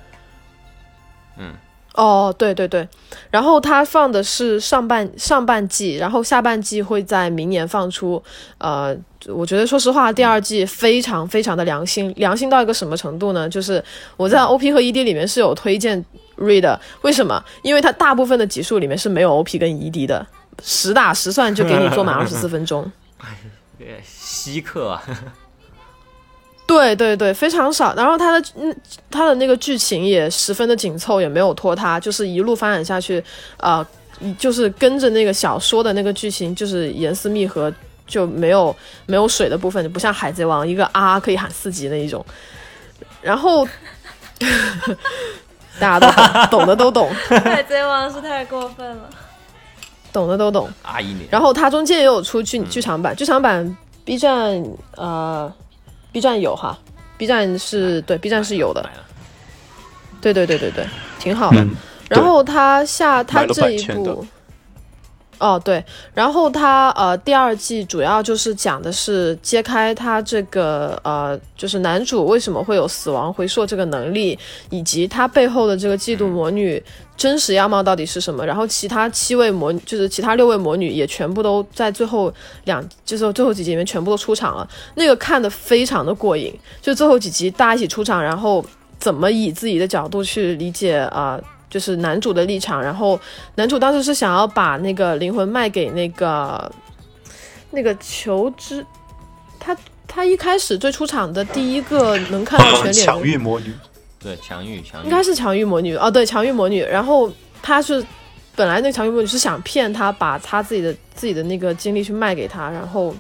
嗯，哦，对对对，然后他放的是上半上半季，然后下半季会在明年放出。呃，我觉得说实话，第二季非常非常的良心，良心到一个什么程度呢？就是我在 OP 和 ED 里面是有推荐 Read，为什么？因为它大部分的集数里面是没有 OP 跟 ED 的，实打实算就给你做满二十四分钟，哎，稀客啊。对对对，非常少。然后它的嗯，它的那个剧情也十分的紧凑，也没有拖沓，就是一路发展下去，呃，就是跟着那个小说的那个剧情，就是严丝密合，就没有没有水的部分，就不像海贼王一个啊可以喊四级那一种。然后 大家都懂，懂的都懂。海贼王是太过分了，懂的都懂。啊一年。然后它中间也有出剧剧场版，剧场版 B 站呃。B 站有哈，B 站是对 B 站是有的，对对对对对，挺好的。然后他下他这一部，哦对，然后他呃第二季主要就是讲的是揭开他这个呃就是男主为什么会有死亡回溯这个能力，以及他背后的这个嫉妒魔女。真实样貌到底是什么？然后其他七位魔，就是其他六位魔女也全部都在最后两，就是最后几集里面全部都出场了。那个看的非常的过瘾，就最后几集大家一起出场，然后怎么以自己的角度去理解啊，就是男主的立场。然后男主当时是想要把那个灵魂卖给那个那个求知，他他一开始最出场的第一个能看到全脸强欲魔女。对强欲强应该是强欲魔女哦，对强欲魔女。然后她是本来那强欲魔女是想骗他，把他自己的自己的那个经历去卖给他，然后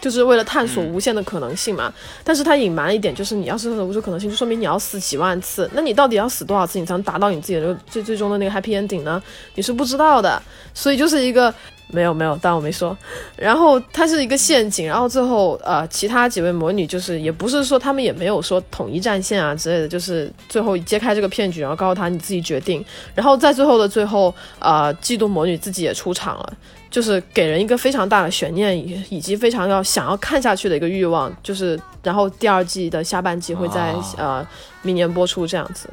就是为了探索无限的可能性嘛。但是他隐瞒了一点，就是你要是探索无限可能性，就说明你要死几万次。那你到底要死多少次，你才能达到你自己的最最终的那个 happy ending 呢？你是不知道的。所以就是一个。没有没有，当我没说。然后它是一个陷阱，然后最后呃，其他几位魔女就是也不是说他们也没有说统一战线啊之类的，就是最后揭开这个骗局，然后告诉他你自己决定。然后在最后的最后，呃，嫉妒魔女自己也出场了，就是给人一个非常大的悬念，以以及非常要想要看下去的一个欲望。就是然后第二季的下半季会在、啊呃明年播出，这样子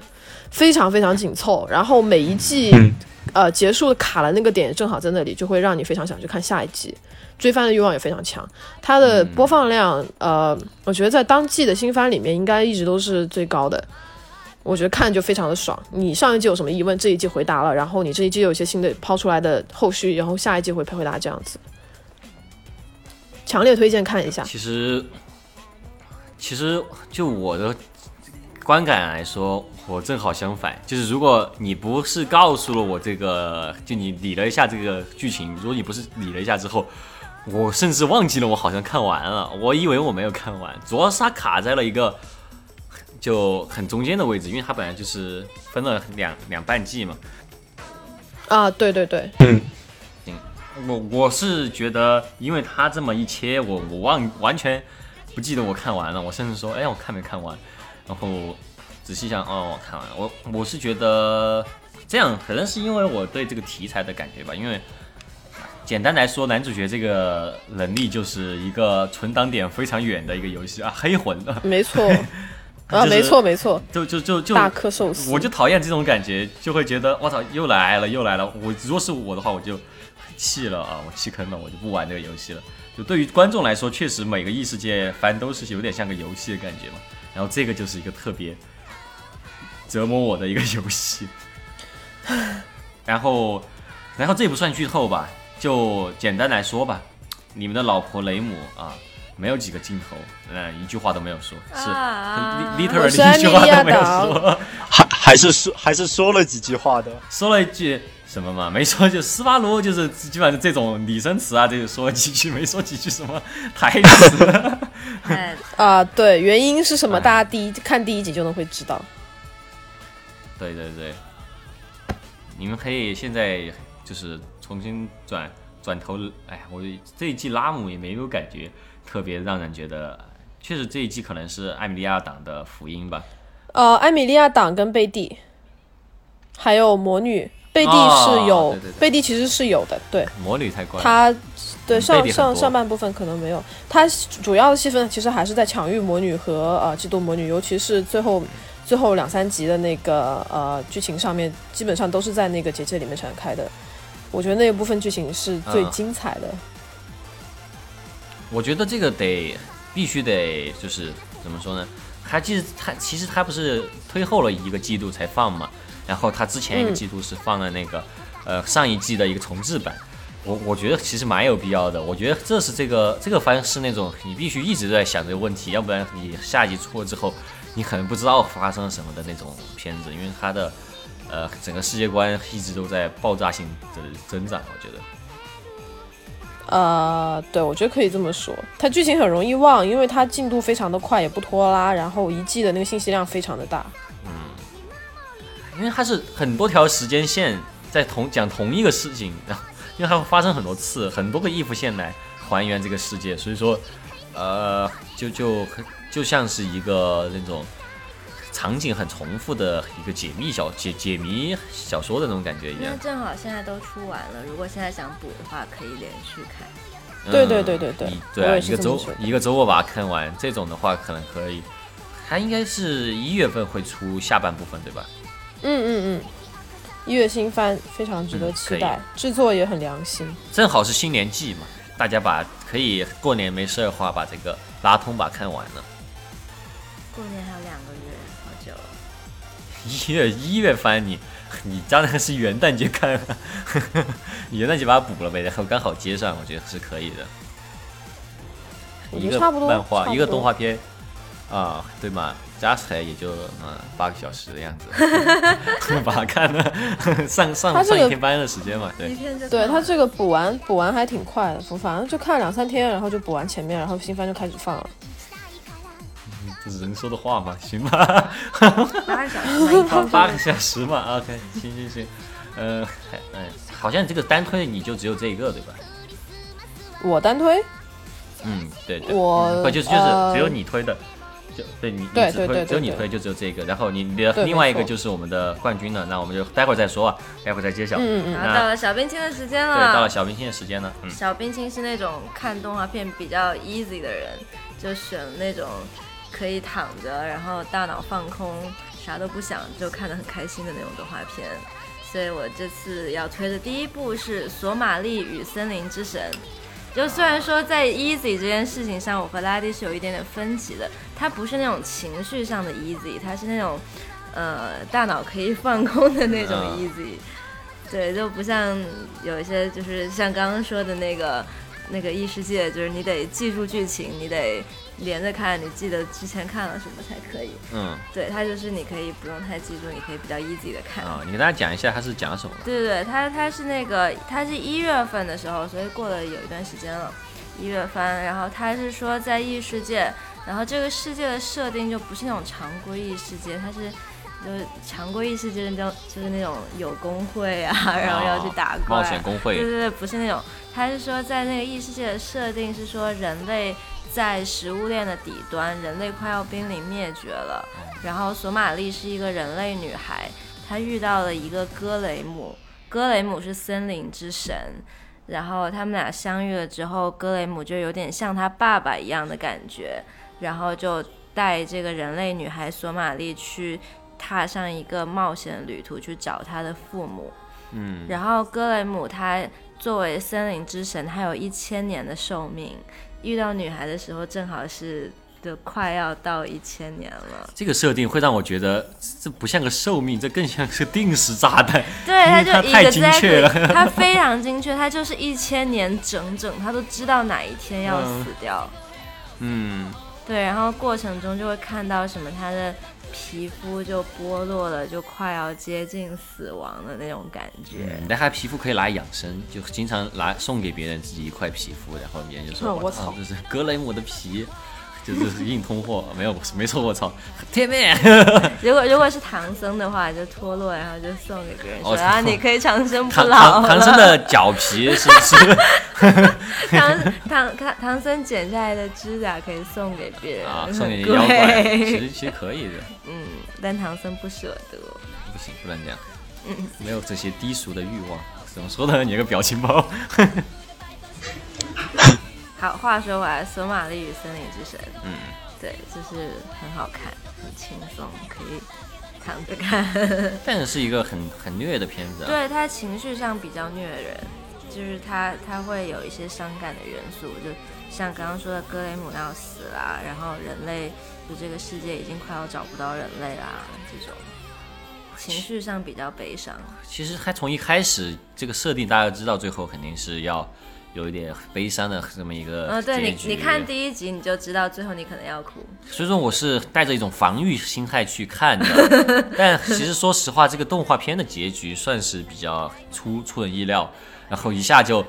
非常非常紧凑。然后每一季、嗯呃结束卡了那个点正好在那里，就会让你非常想去看下一季。追番的欲望也非常强，它的播放量，呃，我觉得在当季的新番里面应该一直都是最高的。我觉得看就非常的爽。你上一季有什么疑问，这一季回答了，然后你这一季有一些新的抛出来的后续，然后下一季会回答这样子。强烈推荐看一下。其实，其实就我的观感来说，我正好相反，就是如果你不是告诉了我这个，就你理了一下这个剧情，如果你不是理了一下之后，我甚至忘记了我好像看完了，我以为我没有看完，主要是它卡在了一个就很中间的位置，因为它本来就是分了两两半季嘛。啊，对对对，嗯我我是觉得，因为他这么一切，我我忘完全不记得我看完了，我甚至说，哎，我看没看完？然后仔细想，哦，我看完了。我我是觉得这样，可能是因为我对这个题材的感觉吧。因为简单来说，男主角这个能力就是一个存档点非常远的一个游戏啊，黑魂的，没错，啊，就是没错没错，就就就就大颗寿司，我就讨厌这种感觉，就会觉得我操又来了又来了。我如果是我的话，我就气了啊，我弃坑了，我就不玩这个游戏了。就对于观众来说，确实每个异世界番都是有点像个游戏的感觉嘛。然后这个就是一个特别 折磨我的一个游戏。然后，然后这不算剧透吧？就简单来说吧，你们的老婆雷姆啊，没有几个镜头，嗯、一句话都没有说，是、啊 literally 一句话都没有说。还还是说还是说了几句话的。说了一句什么嘛？没说就斯巴鲁，就是基本上这种拟声词啊，这个说几句，没说几句什么台词。哎，啊，对，原因是什么？哎大家第一看第一集就能会知道。对对对，你们可以现在就是重新转转头，哎，我这一季拉姆也没有感觉特别让人觉得，确实这一季可能是艾米利亚党的福音吧。呃，艾米利亚党跟贝蒂，还有魔女，贝蒂哦是有，对对对贝蒂其实是有的，对。魔女太怪了，他对上上上半部分可能没有，她主要的戏份其实还是在抢玉魔女和呃嫉妒魔女，尤其是最后最后两三集的那个呃剧情上面，基本上都是在那个结界里面展开的。我觉得那一部分剧情是最嗯精彩的。我觉得这个得必须得就是怎么说呢？他其实他其实他不是推后了一个季度才放嘛，然后他之前一个季度是放了那个、呃上一季的一个重置版。我我觉得其实蛮有必要的，我觉得这是这个这个番是那种你必须一直在想这个问题，要不然你下集出了之后，你可能不知道发生了什么的那种片子，因为它的呃整个世界观一直都在爆炸性的增长，我觉得。呃，对，我觉得可以这么说。它剧情很容易忘，因为它进度非常的快，也不拖拉，然后一季的那个信息量非常的大。因为它是很多条时间线在同讲同一个事情，然后因为它会发生很多次，很多个衣服线来还原这个世界，所以说，呃，就就就像是一个那种场景很重复的一个解密小解解谜小说的那种感觉一样。那正好现在都出完了，如果现在想补的话，可以连续看。对对对对对一对啊，一个周一个周末把它看完，这种的话可能可以。它应该是一月份会出下半部分，对吧？嗯嗯嗯，一月新番非常值得期待，制作也很良心。正好是新年季嘛，大家把可以过年没事儿的话，把这个拉通吧看完了。过年还有两个月，好久了。一月一月番你你当然是元旦节看，你 元旦节把它补了呗，然后刚好接上，我觉得是可以的。一个漫画，一个动画片，啊，对嘛，加起来也就嗯八个小时的样子，把它看了上上它这个上一天班的时间嘛，对对他这个补完补完还挺快的，反正就看两三天，然后就补完前面，然后新番就开始放了。这是人说的话吗？行吧。八个小时嘛，八 八个小时嘛，OK，行行行，呃，还嗯，好像这个单推你就只有这一个对吧？我单推，嗯，对对，我嗯不就是就是呃只有你推的，就对你，对你只推对对对只有你推就只有这个，然后你你的另外一个就是我们的冠军了，那我们就待会儿再说啊，待会儿再揭晓。嗯嗯然后到了小冰清的时间了对，到了小冰清的时间了，嗯，小冰清是那种看动画片比较 easy 的人，就选那种可以躺着，然后大脑放空，啥都不想就看得很开心的那种动画片。所以我这次要推的第一部是《索玛丽与森林之神》。就虽然说在 easy 这件事情上，我和拉蒂是有一点点分歧的，它不是那种情绪上的 easy，它是那种呃大脑可以放空的那种嗯 easy。对，就不像有一些就是像刚刚说的那个那个异世界，就是你得记住剧情，你得连着看，你记得之前看了什么才可以。嗯对，它就是你可以不用太记住，你可以比较 easy 的看。啊，你给大家讲一下它是讲什么？对对对，它它是那个，它是一月份的时候，所以过了有一段时间了，一月份。然后它是说在异世界，然后这个世界的设定就不是那种常规异世界，它是就是常规异世界那种就是那种有工会啊，然后要去打怪、冒险工会对对对，不是那种，它是说在那个异世界的设定是说人类在食物链的底端，人类快要濒临灭绝了。然后索玛丽是一个人类女孩，她遇到了一个哥雷姆，哥雷姆是森林之神。然后他们俩相遇了之后，哥雷姆就有点像他爸爸一样的感觉，然后就带这个人类女孩索玛丽去踏上一个冒险旅途，去找她的父母。嗯，然后格雷姆他作为森林之神，他有一千年的寿命，遇到女孩的时候正好是就快要到一千年了。这个设定会让我觉得这不像个寿命，这更像是定时炸弹。对，他就因为它太精确了他非常精确，他就是一千年整整，他都知道哪一天要嗯死掉。嗯，对，然后过程中就会看到什么他的皮肤就剥落了，就快要接近死亡的那种感觉。嗯但他皮肤可以拿来养生，就经常拿送给别人自己一块皮肤，然后别人就说：“嗯我操操，这是格雷姆的皮。”就是硬通货，没有没错，我操，天面，如果如果是唐僧的话，就脱落，然后就送给别人说，哦啊，你可以长生不老。了。唐唐僧的脚皮是是。唐唐唐唐僧剪下来的指甲可以送给别人，啊，送给妖怪，其实其实可以的，嗯，但唐僧不舍得。不行，不能这样，嗯。没有这些低俗的欲望，怎么说呢？你那个表情包，好，话说回来，《索马利与森林之神》，嗯，对，就是很好看，很轻松，可以躺着看。但是是一个很很虐的片子啊，对他情绪上比较虐人，就是他他会有一些伤感的元素，就像刚刚说的格雷姆要死啦，然后人类就这个世界已经快要找不到人类啦，这种情绪上比较悲伤。其实还从一开始这个设定，大家知道最后肯定是要有一点悲伤的这么一个嗯、对你你看第一集你就知道最后你可能要哭。所以说我是带着一种防御心态去看的，但其实说实话，这个动画片的结局算是比较出出人意料，然后一下就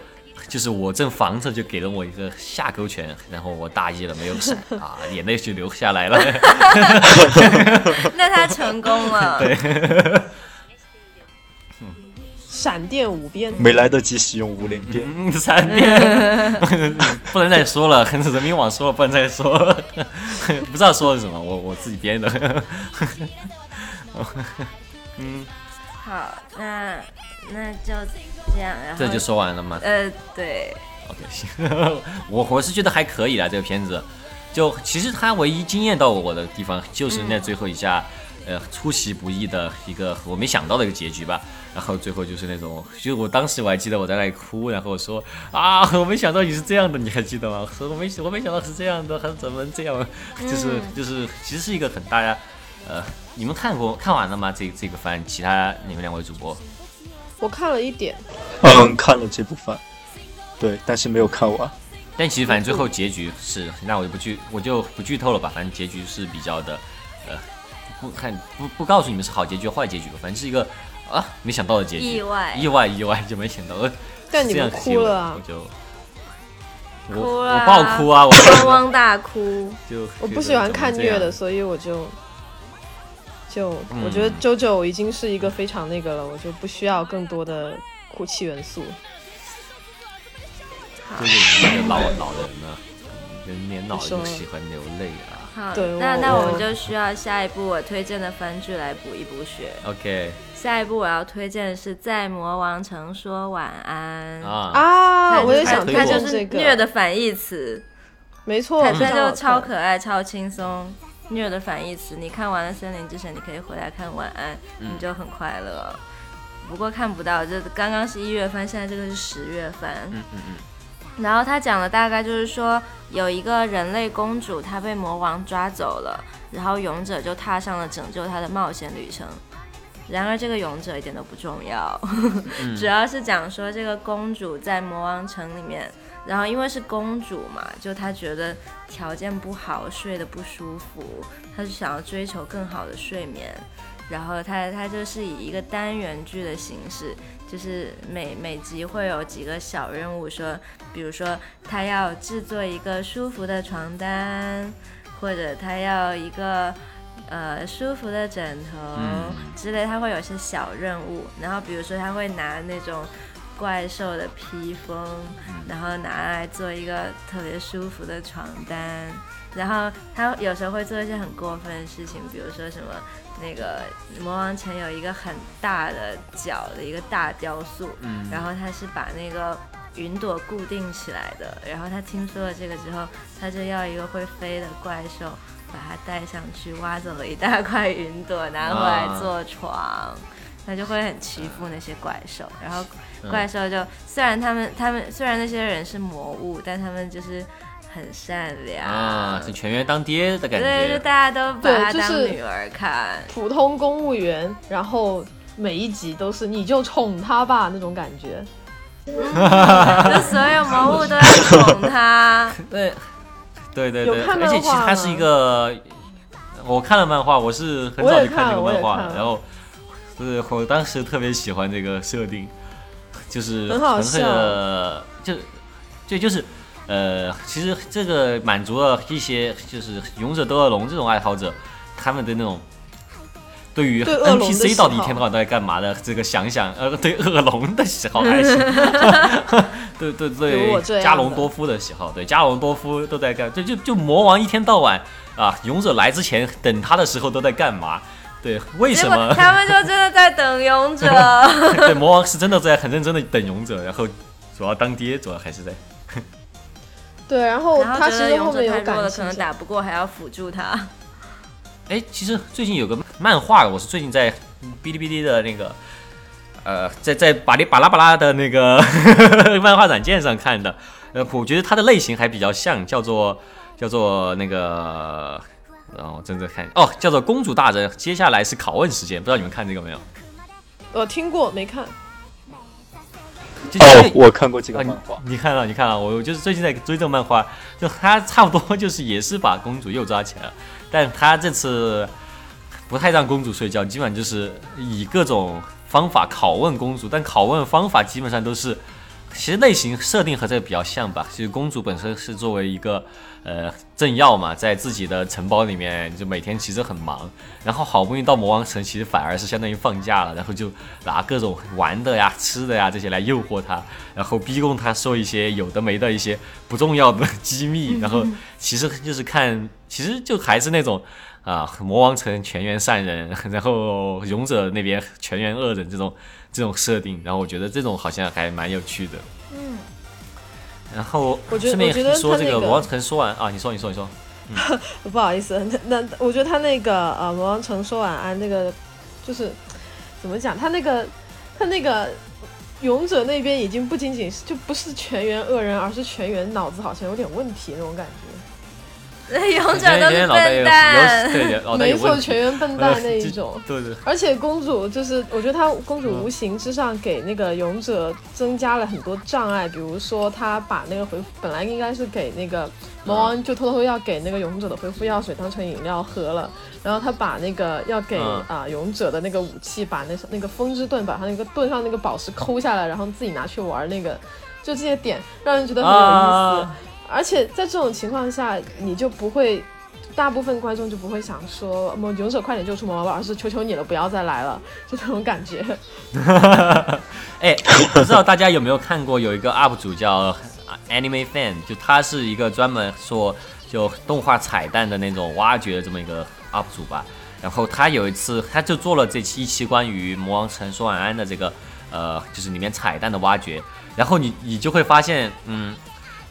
就是我正防着，就给了我一个下勾拳，然后我大意了没有闪。啊，眼泪就流下来了。那他成功了，闪电五鞭，没来得及使用五连鞭。嗯，三遍，不能再说了，人民网说了不能再说。了，不知道说的什么，我我自己编的。嗯。好，那那就这样，然后这就说完了吗？呃，对，OK，行，我我是觉得还可以啦，这个片子，就其实它唯一惊艳到我的地方，就是那最后一下，呃，出其不意的一个我没想到的一个结局吧。然后最后就是那种，就我当时我还记得我在那里哭，然后我说啊，我没想到你是这样的，你还记得吗？我说我没我没想到是这样的，还怎么能这样？就是就是，其实是一个很大家，呃，你们看过看完了吗？这这个番，其他你们两位主播，我看了一点，嗯，看了这部番，对，但是没有看完。但其实反正最后结局是，那我就不剧我就不剧透了吧，反正结局是比较的，呃，不看不不告诉你们是好结局坏结局吧，反正是一个啊没想到的结局，意外意外意外就没想到，呃这样但你们哭了啊我！就我哭了我爆哭啊，我汪汪大哭。就我不喜欢看虐的，所以我就就嗯我觉得周周已经是一个非常那个了，我就不需要更多的哭泣元素。就是一个老老人呢，人年老你说就喜欢流泪啊，好，对那那我们就需要下一部我推荐的番剧来补一补血。OK 下一部我要推荐的是《在魔王城说晚安》啊，我也想推它就是荐这个，虐的反义词，没错，它非常好它就超看可爱、超轻松。虐的反义词，你看完了《森林之神》，你可以回来看《晚安》，嗯你就很快乐。不过看不到，这刚刚是一月份，现在这个是十月份。嗯嗯嗯，然后他讲的大概就是说，有一个人类公主，她被魔王抓走了，然后勇者就踏上了拯救她的冒险旅程。然而，这个勇者一点都不重要，主要是讲说这个公主在魔王城里面，然后因为是公主嘛，就她觉得条件不好，睡得不舒服，她就想要追求更好的睡眠。然后她她就是以一个单元剧的形式，就是每每集会有几个小任务说，比如说他要制作一个舒服的床单，或者他要一个呃舒服的枕头嗯之类，他会有些小任务。然后比如说他会拿那种怪兽的披风，然后拿来做一个特别舒服的床单。然后他有时候会做一些很过分的事情，比如说什么那个魔王城有一个很大的角的一个大雕塑，嗯。然后他是把那个云朵固定起来的，然后他听说了这个之后，他就要一个会飞的怪兽把它带上去，挖走了一大块云朵，拿回来做床。他就会很欺负那些怪兽，然后嗯。怪兽就虽然他们他们虽然那些人是魔物，但他们就是很善良啊，是全员当爹的感觉对，就觉。大家都把她当对就是女儿看。普通公务员，然后每一集都是你就宠他吧那种感觉。就所有魔物都要宠他。对，对对对，有看而且其实漫画它是一个，我看了漫画，我是很早就看这个漫画看然后就是我当时特别喜欢这个设定，就是很好很的，就就就是。呃，其实这个满足了一些就是勇者斗恶龙这种爱好者，他们的那种对于 NPC 到底一天到晚都在干嘛的这个想想，呃，对恶龙的喜好还是，对对对加隆多夫的喜好，对加隆多夫都在干，就就就魔王一天到晚啊，勇者来之前等他的时候都在干嘛？对，为什么？他们就真的在等勇者。对，魔王是真的在很认真的等勇者，然后主要当爹，主要还是在。对，然后他其实后面有太弱了，可感情线，能打不过，还要辅助他。哎，其实最近有个漫画，我是最近在哔哩哔哩的那个，呃，在在巴里巴拉巴拉的那个 漫画软件上看的。呃，我觉得它的类型还比较像，叫做叫做那个，然后正在看哦，叫做公主大人。接下来是拷问时间，不知道你们看这个没有？我听过没看？哦我看过这个啊，你漫画。你看了，你看了，我就是最近在追这个漫画，就他差不多 就是也是把公主又抓起来了，但他这次不太让公主睡觉，基本上就是以各种方法拷问公主，但拷问方法基本上都是，其实类型设定和这个比较像吧。其实公主本身是作为一个呃政要嘛，在自己的城堡里面就每天其实很忙，然后好不容易到魔王城，其实反而是相当于放假了，然后就拿各种玩的呀、吃的呀这些来诱惑他，然后逼供他说一些有的没的一些不重要的机密，然后其实就是看，其实就还是那种。啊，魔王城全员善人，然后勇者那边全员恶人这种这种设定，然后我觉得这种好像还蛮有趣的。嗯，然后我觉得顺便说这个魔王城说完啊，你说你说你说，不好意思，那那我觉得他那个呃魔王城说晚安那个就是怎么讲，他那个他那个勇者那边已经不仅仅是就不是全员恶人，而是全员脑子好像有点问题那种感觉。勇者都是笨蛋。没错，全员笨蛋那一种。对对，而且公主就是，我觉得她公主无形之上给那个勇者增加了很多障碍，比如说她把那个回本来应该是给那个魔王就偷偷要给那个勇者的回复药水当成饮料喝了，然后她把那个要给啊、勇者的那个武器，把那那个风之盾把他那个盾上那个宝石抠下来，然后自己拿去玩那个，就这些点让人觉得很有意思。而且在这种情况下，你就不会，大部分观众就不会想说“魔勇者快点救出魔王吧”，而是求求你了，不要再来了，就这种感觉。哎，不知道大家有没有看过有一个 UP 主叫 Anime Fan，就他是一个专门说就动画彩蛋的那种挖掘的这么一个 UP 主吧。然后他有一次，他就做了这期一期关于魔王城说晚安的这个，呃，就是里面彩蛋的挖掘。然后你你就会发现，嗯，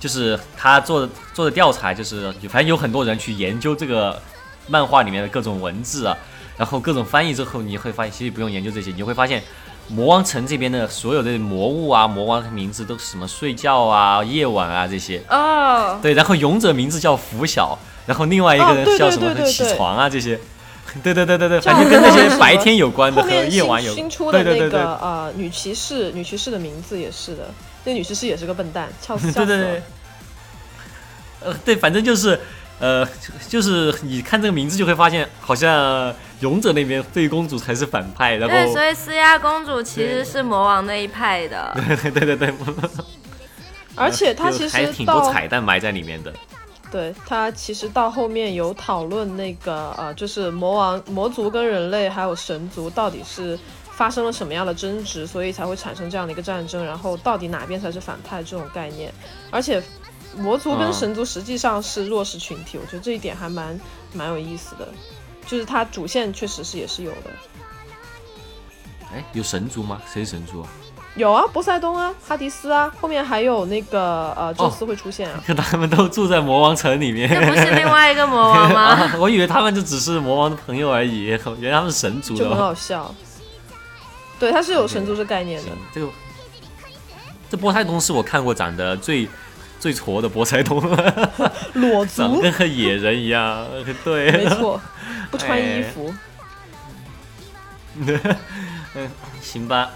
就是他做的做的调查，就是反正有很多人去研究这个漫画里面的各种文字啊，然后各种翻译之后，你会发现其实不用研究这些，你会发现魔王城这边的所有的魔物啊，魔王的名字都是什么睡觉啊、夜晚啊这些。哦，对，然后勇者名字叫拂晓，然后另外一个人叫什么起床啊这些。对对对对对，反正跟那些白天有关的和夜晚有新出的那对对对对个呃女骑士，女骑士的名字也是的，那女骑士也是个笨蛋，笑死笑死了对对对。，呃，对，反正就是，呃，就是你看这个名字就会发现，好像勇者那边对公主才是反派，然后对，所以斯亚公主其实是魔王那一派的。对对对对，而且他其实还挺多到彩蛋埋在里面的。对他其实到后面有讨论那个呃，就是魔王魔族跟人类还有神族到底是发生了什么样的争执，所以才会产生这样的一个战争，然后到底哪边才是反派这种概念，而且魔族跟嗯神族实际上是弱势群体，我觉得这一点还蛮蛮有意思的，就是它主线确实是也是有的，哎，有神族吗？谁是神族啊？有啊，波塞冬啊，哈迪斯啊，后面还有那个呃宙斯会出现啊，看 他们都住在魔王城里面。这不是另外一个魔王吗？啊，我以为他们就只是魔王的朋友而已，原来他们是神族就很。好笑。对，他是有神族这概念的行。，这个这波塞冬是我看过长得最最矬的波塞冬，裸长得足，跟个野人一样。对，没错，不穿衣哎服。行吧。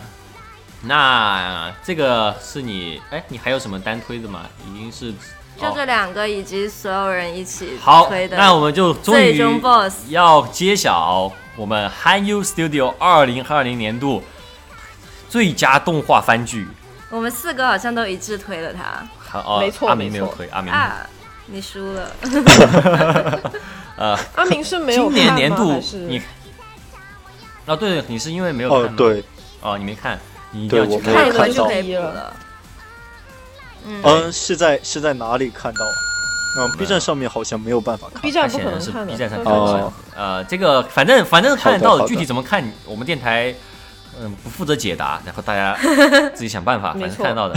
那这个是你哎，你还有什么单推的吗？已经是就这两个以及所有人一起好推，的。那我们就终于最终 BOSS 要揭晓我们 Han You Studio 二零二零年度最佳动画番剧。我们四个好像都一致推了他好，哦、没错阿明没有没错推，阿明、啊，你输了。呃，阿明是没有今年看吗年度是你啊，对，你是因为没有看对，哦，你没看，你一定要去看。对我看一轮就可看到以了。嗯，嗯，是在是在哪里看到？嗯，B 站上面好像没有办法看。B 它站不显然是 B 站上看的哦。呃，这个反正反正看得到具体怎么看，我们电台嗯不负责解答，然后大家 自己想办法，反正看得到 的。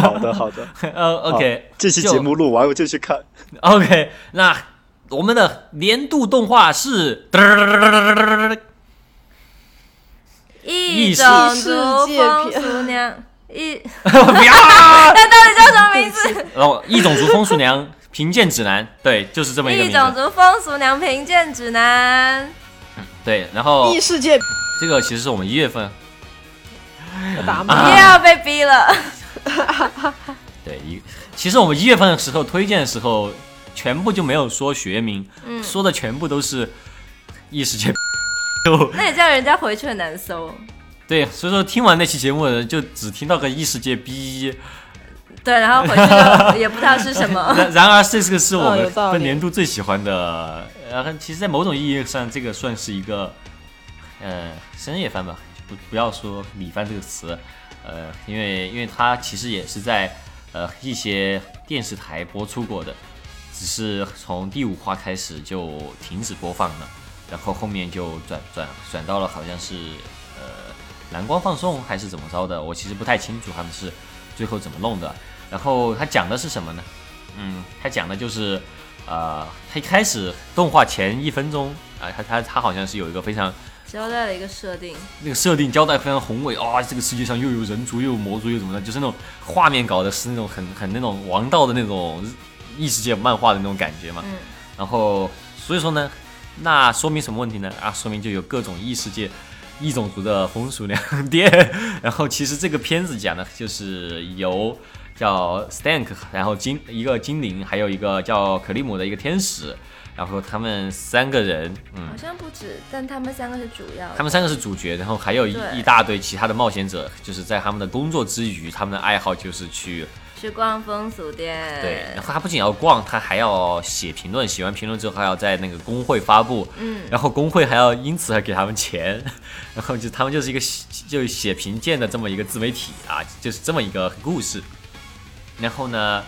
好的 好的，呃，OK，这期节目录完我就去看。OK，那我们的年度动画是异异种世族界片风俗娘一，不要啊！那到底叫什么名字？然后异种族风俗娘评鉴指南，对，就是这么一个异。种族风俗娘评鉴指南。对，然后异世界这个其实是我们一月份，啊打 码，又要被逼了。对一，其实我们一月份的时候推荐的时候，全部就没有说学名，嗯，说的全部都是异世界。就那也叫人家回去很难搜。对，所以说听完那期节目的人就只听到个异世界 B，对，然后回去就也不知道是什么。然然而这个是我们嗯有道理本年度最喜欢的，然后其实，在某种意义上，这个算是一个呃深夜番吧，不不要说米番这个词，呃，因为因为它其实也是在呃一些电视台播出过的，只是从第五话开始就停止播放了，然后后面就转转转到了好像是呃蓝光放送还是怎么着的，我其实不太清楚他们是最后怎么弄的。然后它讲的是什么呢？嗯，它讲的就是，呃，它一开始动画前一分钟啊，它它它好像是有一个非常交代了一个设定，那个设定交代非常宏伟啊、这个世界上又有人族又有魔族又怎么的，就是那种画面搞的是那种很很那种王道的那种异世界漫画的那种感觉嘛。嗯，然后所以说呢，那说明什么问题呢？啊，说明就有各种异世界。异种族的风俗两店，然后其实这个片子讲的就是由叫 Stank，然后精一个精灵，还有一个叫可利姆的一个天使，然后他们三个人，嗯好，像不止，但他们三个是主要。他们三个是主角，然后还有一一大堆其他的冒险者，就是在他们的工作之余，他们的爱好就是去去逛风俗店。对，然后他不仅要逛，他还要写评论，写完评论之后还要在那个工会发布，嗯，然后工会还要因此还给他们钱，然后就他们就是一个写就写评鉴的这么一个自媒体啊，就是这么一个故事。然后呢，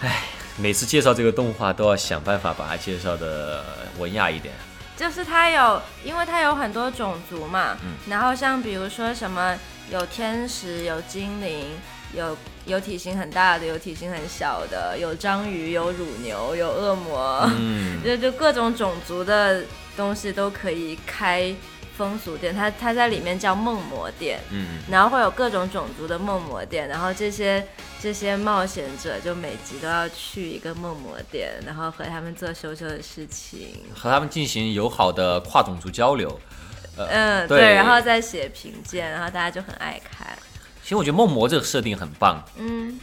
唉，每次介绍这个动画都要想办法把它介绍的文雅一点。就是它有，因为它有很多种族嘛，嗯然后像比如说什么有天使、有精灵、有有体型很大的、有体型很小的、有章鱼、有乳牛、有恶魔，嗯，就就各种种族的东西都可以开风俗店，它它在里面叫梦魔店，嗯，然后会有各种种族的梦魔店，然后这些这些冒险者就每集都要去一个梦魔店，然后和他们做羞羞的事情，和他们进行友好的跨种族交流。嗯，对。对，然后再写评鉴，然后大家就很爱看，其实我觉得梦魔这个设定很棒，嗯，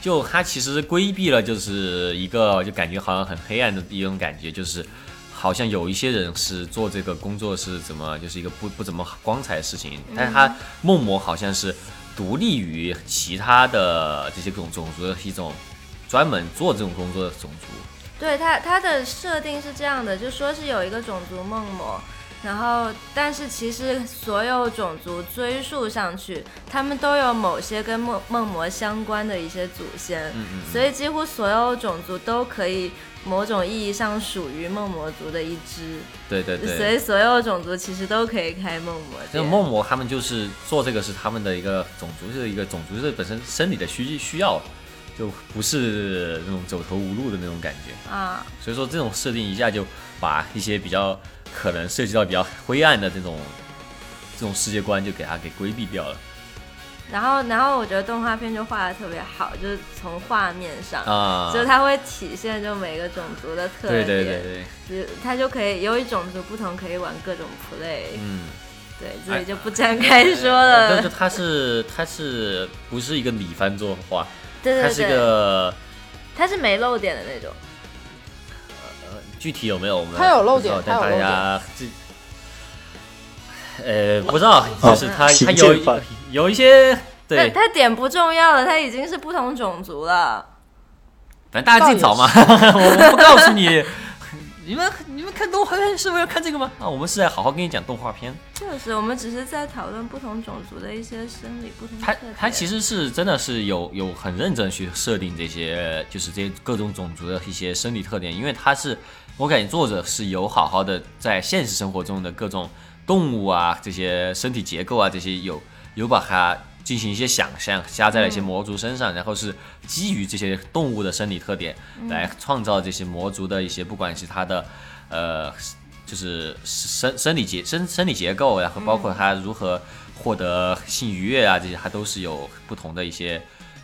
就它其实规避了就是一个就感觉好像很黑暗的一种感觉，就是好像有一些人是做这个工作是怎么就是一个不不怎么光彩的事情，但是他梦魔好像是独立于其他的这些种种族的一种专门做这种工作的种族。对他他的设定是这样的，就说是有一个种族梦魔。然后，但是其实所有种族追溯上去，他们都有某些跟梦梦魔相关的一些祖先，嗯嗯所以几乎所有种族都可以某种意义上属于梦魔族的一支，对对对所。以所有种族其实都可以开梦魔这个。梦魔他们就是做这个是他们的一个种族是一个种族是本身生理的需需要，就不是那种走投无路的那种感觉。啊，所以说这种设定一下就把一些比较可能涉及到比较灰暗的这种这种世界观就给它给规避掉了然后然后我觉得动画片就画的特别好，就是从画面上。啊。就是它会体现就每个种族的特点，对对对，就是它就可以由于种族不同，可以玩各种 play，、嗯，对，这里就不展开说了。但是它是它是不是一个米番作画？对对它是一对，个它是没漏点的那种。具体有没有我们它有漏点但它有漏大家这。呃，不知道，就是它评它有有一些对，他点不重要了，他已经是不同种族了。反正大家自己找嘛，我不告诉你。你们你们看动画片是为了看这个吗？啊，我们是在好好跟你讲动画片。就是我们只是在讨论不同种族的一些生理不同他。他其实是真的是有有很认真去设定这些，就是这些各种种族的一些生理特点，因为他是我感觉作者是有好好的在现实生活中的各种动物啊，这些身体结构啊，这些有有把它进行一些想象，加在了一些魔族身上，然后是基于这些动物的生理特点来创造这些魔族的一些，不管是它的呃。就是生生理结生生理结构，然后包括它如何获得性愉悦啊，这些它都是有不同的一些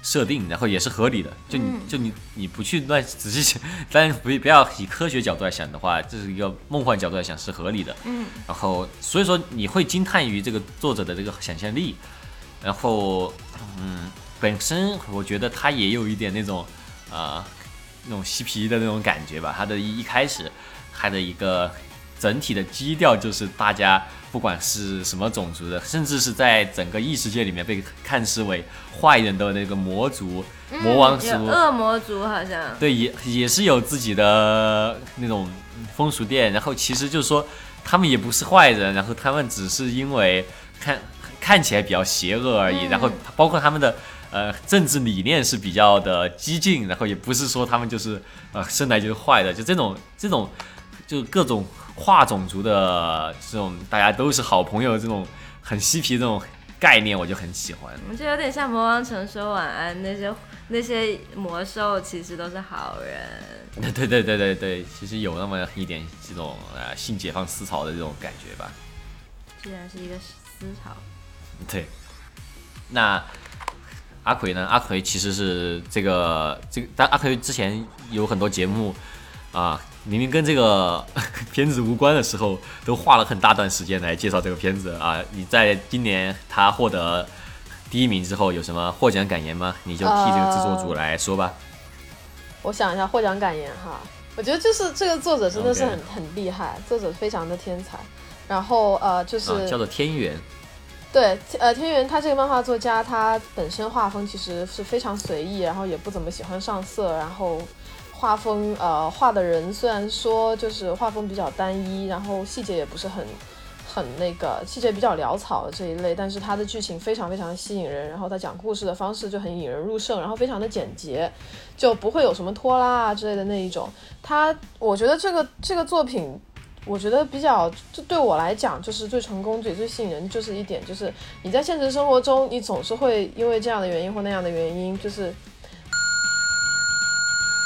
设定，然后也是合理的。就你、就你你不去乱仔细想，但不不要以科学角度来想的话，这是一个梦幻角度来想是合理的。嗯，然后所以说你会惊叹于这个作者的这个想象力，然后嗯，本身我觉得他也有一点那种呃那种嬉皮的那种感觉吧。他的一一开始他的一个整体的基调就是大家不管是什么种族的，甚至是在整个异世界里面被看视为坏人的那个魔族、魔王族，嗯恶魔族好像。对，也也是有自己的那种风俗店，然后其实就是说他们也不是坏人，然后他们只是因为看看起来比较邪恶而已，嗯然后包括他们的呃政治理念是比较的激进，然后也不是说他们就是呃生来就是坏的，就这种这种就各种跨种族的这种大家都是好朋友这种很嬉皮这种概念，我就很喜欢。我觉得有点像魔王城说晚安，那些那些魔兽其实都是好人。对对对对对，其实有那么一点这种呃性解放思潮的这种感觉吧。既然是一个思潮。对，那阿奎呢？阿奎其实是这个这个，但阿奎之前有很多节目啊，明明跟这个 片子无关的时候，都花了很大段时间来介绍这个片子啊。你在今年他获得第一名之后，有什么获奖感言吗？你就替这个制作组来说吧。我想一下获奖感言哈，我觉得就是这个作者真的是很很厉害，作者非常的天才。然后呃，就是、啊，叫做天元。对，呃，天元他这个漫画作家，他本身画风其实是非常随意，然后也不怎么喜欢上色，然后画风呃画的人虽然说就是画风比较单一，然后细节也不是很很那个细节比较潦草的这一类，但是他的剧情非常非常吸引人，然后他讲故事的方式就很引人入胜，然后非常的简洁，就不会有什么拖拉啊之类的那一种。他，我觉得这个这个作品，我觉得比较，就对我来讲，就是最成功、最最吸引人，就是一点，就是你在现实生活中，你总是会因为这样的原因或那样的原因，就是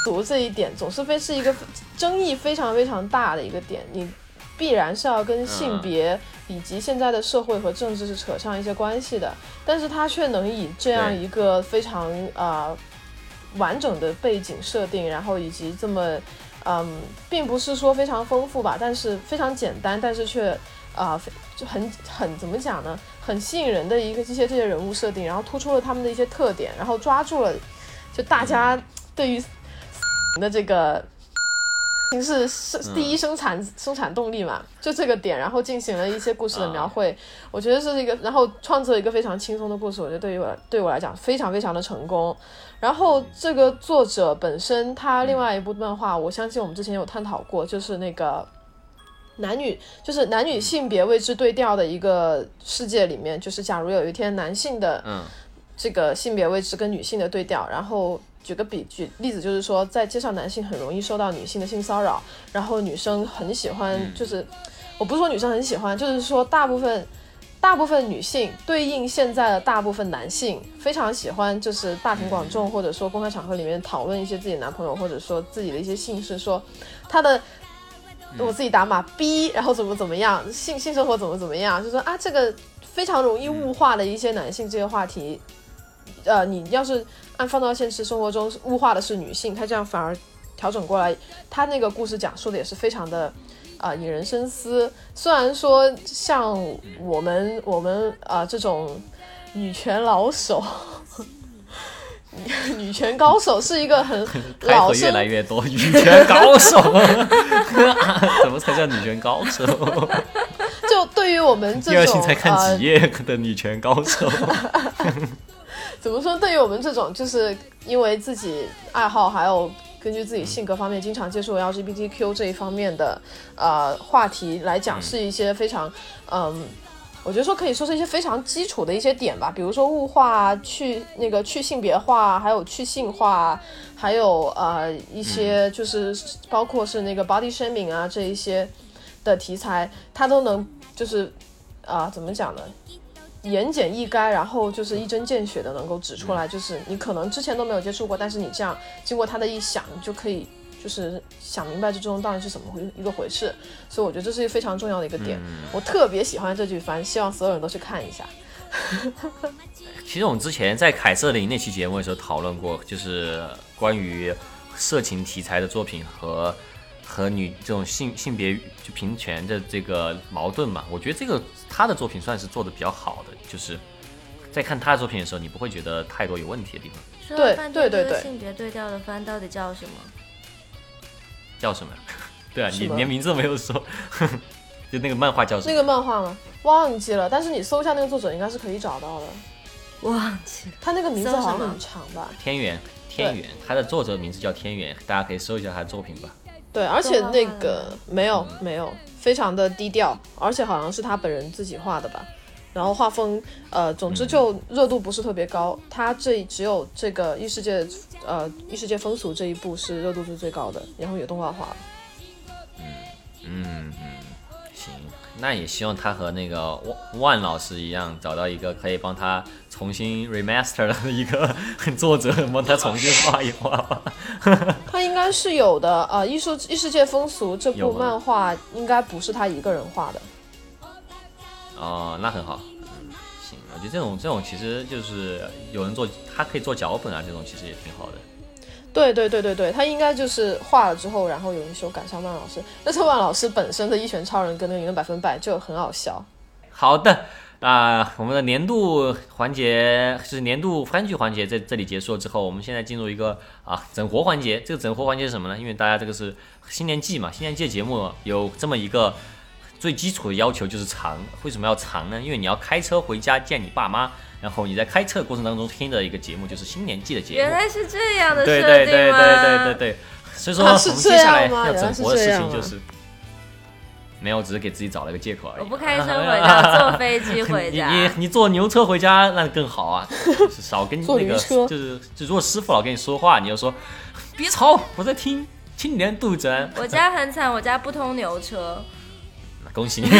读这一点，总是非是一个争议非常非常大的一个点，你。必然是要跟性别以及现在的社会和政治是扯上一些关系的，但是他却能以这样一个非常啊完整的背景设定，然后以及这么嗯，并不是说非常丰富吧，但是非常简单，但是却啊就很很怎么讲呢？很吸引人的一个这些这些人物设定，然后突出了他们的一些特点，然后抓住了就大家对于的这个。是生第一生产生产动力嘛，就这个点，然后进行了一些故事的描绘，我觉得是一个，然后创作一个非常轻松的故事，我觉得对于我对我来讲非常非常的成功。然后这个作者本身他另外一部漫画，我相信我们之前有探讨过，就是那个男女就是男女性别位置对调的一个世界里面，就是假如有一天男性的这个性别位置跟女性的对调，然后。举个比举例子，就是说，在街上，男性很容易受到女性的性骚扰，然后女生很喜欢，就是我不是说女生很喜欢，就是说大部分大部分女性对应现在的大部分男性非常喜欢，就是大庭广众或者说公开场合里面讨论一些自己男朋友或者说自己的一些性事，说他的我自己打码 B，然后怎么怎么样，性性生活怎么怎么样，就说啊这个非常容易物化的一些男性这些话题。呃，你要是按放到现实生活中，物化的是女性，她这样反而调整过来，她那个故事讲述的也是非常的啊引人深思。虽然说像我们我们啊这种女权老手，女权高手是一个很 老越来越多女权高手，怎么才叫女权高手？就对于我们这种第二星才看几页的女权高手。怎么说？对于我们这种，就是因为自己爱好，还有根据自己性格方面，经常接触 LGBTQ 这一方面的呃话题来讲，是一些非常嗯，我觉得说可以说是一些非常基础的一些点吧。比如说物化、去那个去性别化，还有去性化，还有呃一些就是包括是那个 body shaming 啊这一些的题材，它都能就是啊怎么讲呢？言简意赅，然后就是一针见血的能够指出来，就是你可能之前都没有接触过，但是你这样经过他的一想，你就可以就是想明白这中到底是怎么回一个回事。所以我觉得这是一个非常重要的一个点。我特别喜欢这句反正，希望所有人都去看一下。其实我们之前在凯瑟琳那期节目的时候讨论过，就是关于色情题材的作品和。和女这种性性别就平权的这个矛盾嘛，我觉得这个他的作品算是做的比较好的，就是在看他的作品的时候，你不会觉得太多有问题的地方。对对对对，性别对调的番到底叫什么？叫什么？对啊，你连名字都没有说，就那个漫画叫什么？那个漫画吗？忘记了，但是你搜一下那个作者，应该是可以找到的。忘记了，他那个名字好像很长吧？天元，天元，他的作者名字叫天元，大家可以搜一下他的作品吧。对，而且那个没有没有，非常的低调，而且好像是他本人自己画的吧。然后画风，呃，总之就热度不是特别高。他这只有这个异世界，呃，异世界风俗这一部是热度是最高的，然后也动画化了。嗯嗯嗯，行。那也希望他和那个万万老师一样，找到一个可以帮他重新 remaster 的一个作者，帮他重新画一画吧。他应该是有的啊，《艺术异世界风俗》这部漫画应该不是他一个人画的。哦，那很好。嗯，行，我觉得这种这种其实就是有人做，他可以做脚本啊，这种其实也挺好的。对对对对对，他应该就是画了之后，然后有人修改，上万老师。但是万老师本身的一拳超人跟那个赢的百分百就很好笑。好的，那我们的年度环节是年度番剧环节，在这里结束了之后，我们现在进入一个啊整活环节。这个整活环节是什么呢？因为大家这个是新年季嘛，新年季节目有这么一个最基础的要求就是长。为什么要长呢？因为你要开车回家见你爸妈。然后你在开车过程当中听的一个节目就是新年季的节目，原来是这样的对对对对对对对，所以说我们接下来要整活的事情就是，没有，只是给自己找了一个借口而已。我不开车回家，坐飞机回家。你你你坐牛车回家那更好啊，就是少跟坐那个就是就如果师傅老跟你说话，你就说别吵，我在听青年杜鹃。我家很惨，我家不通牛车。恭喜你。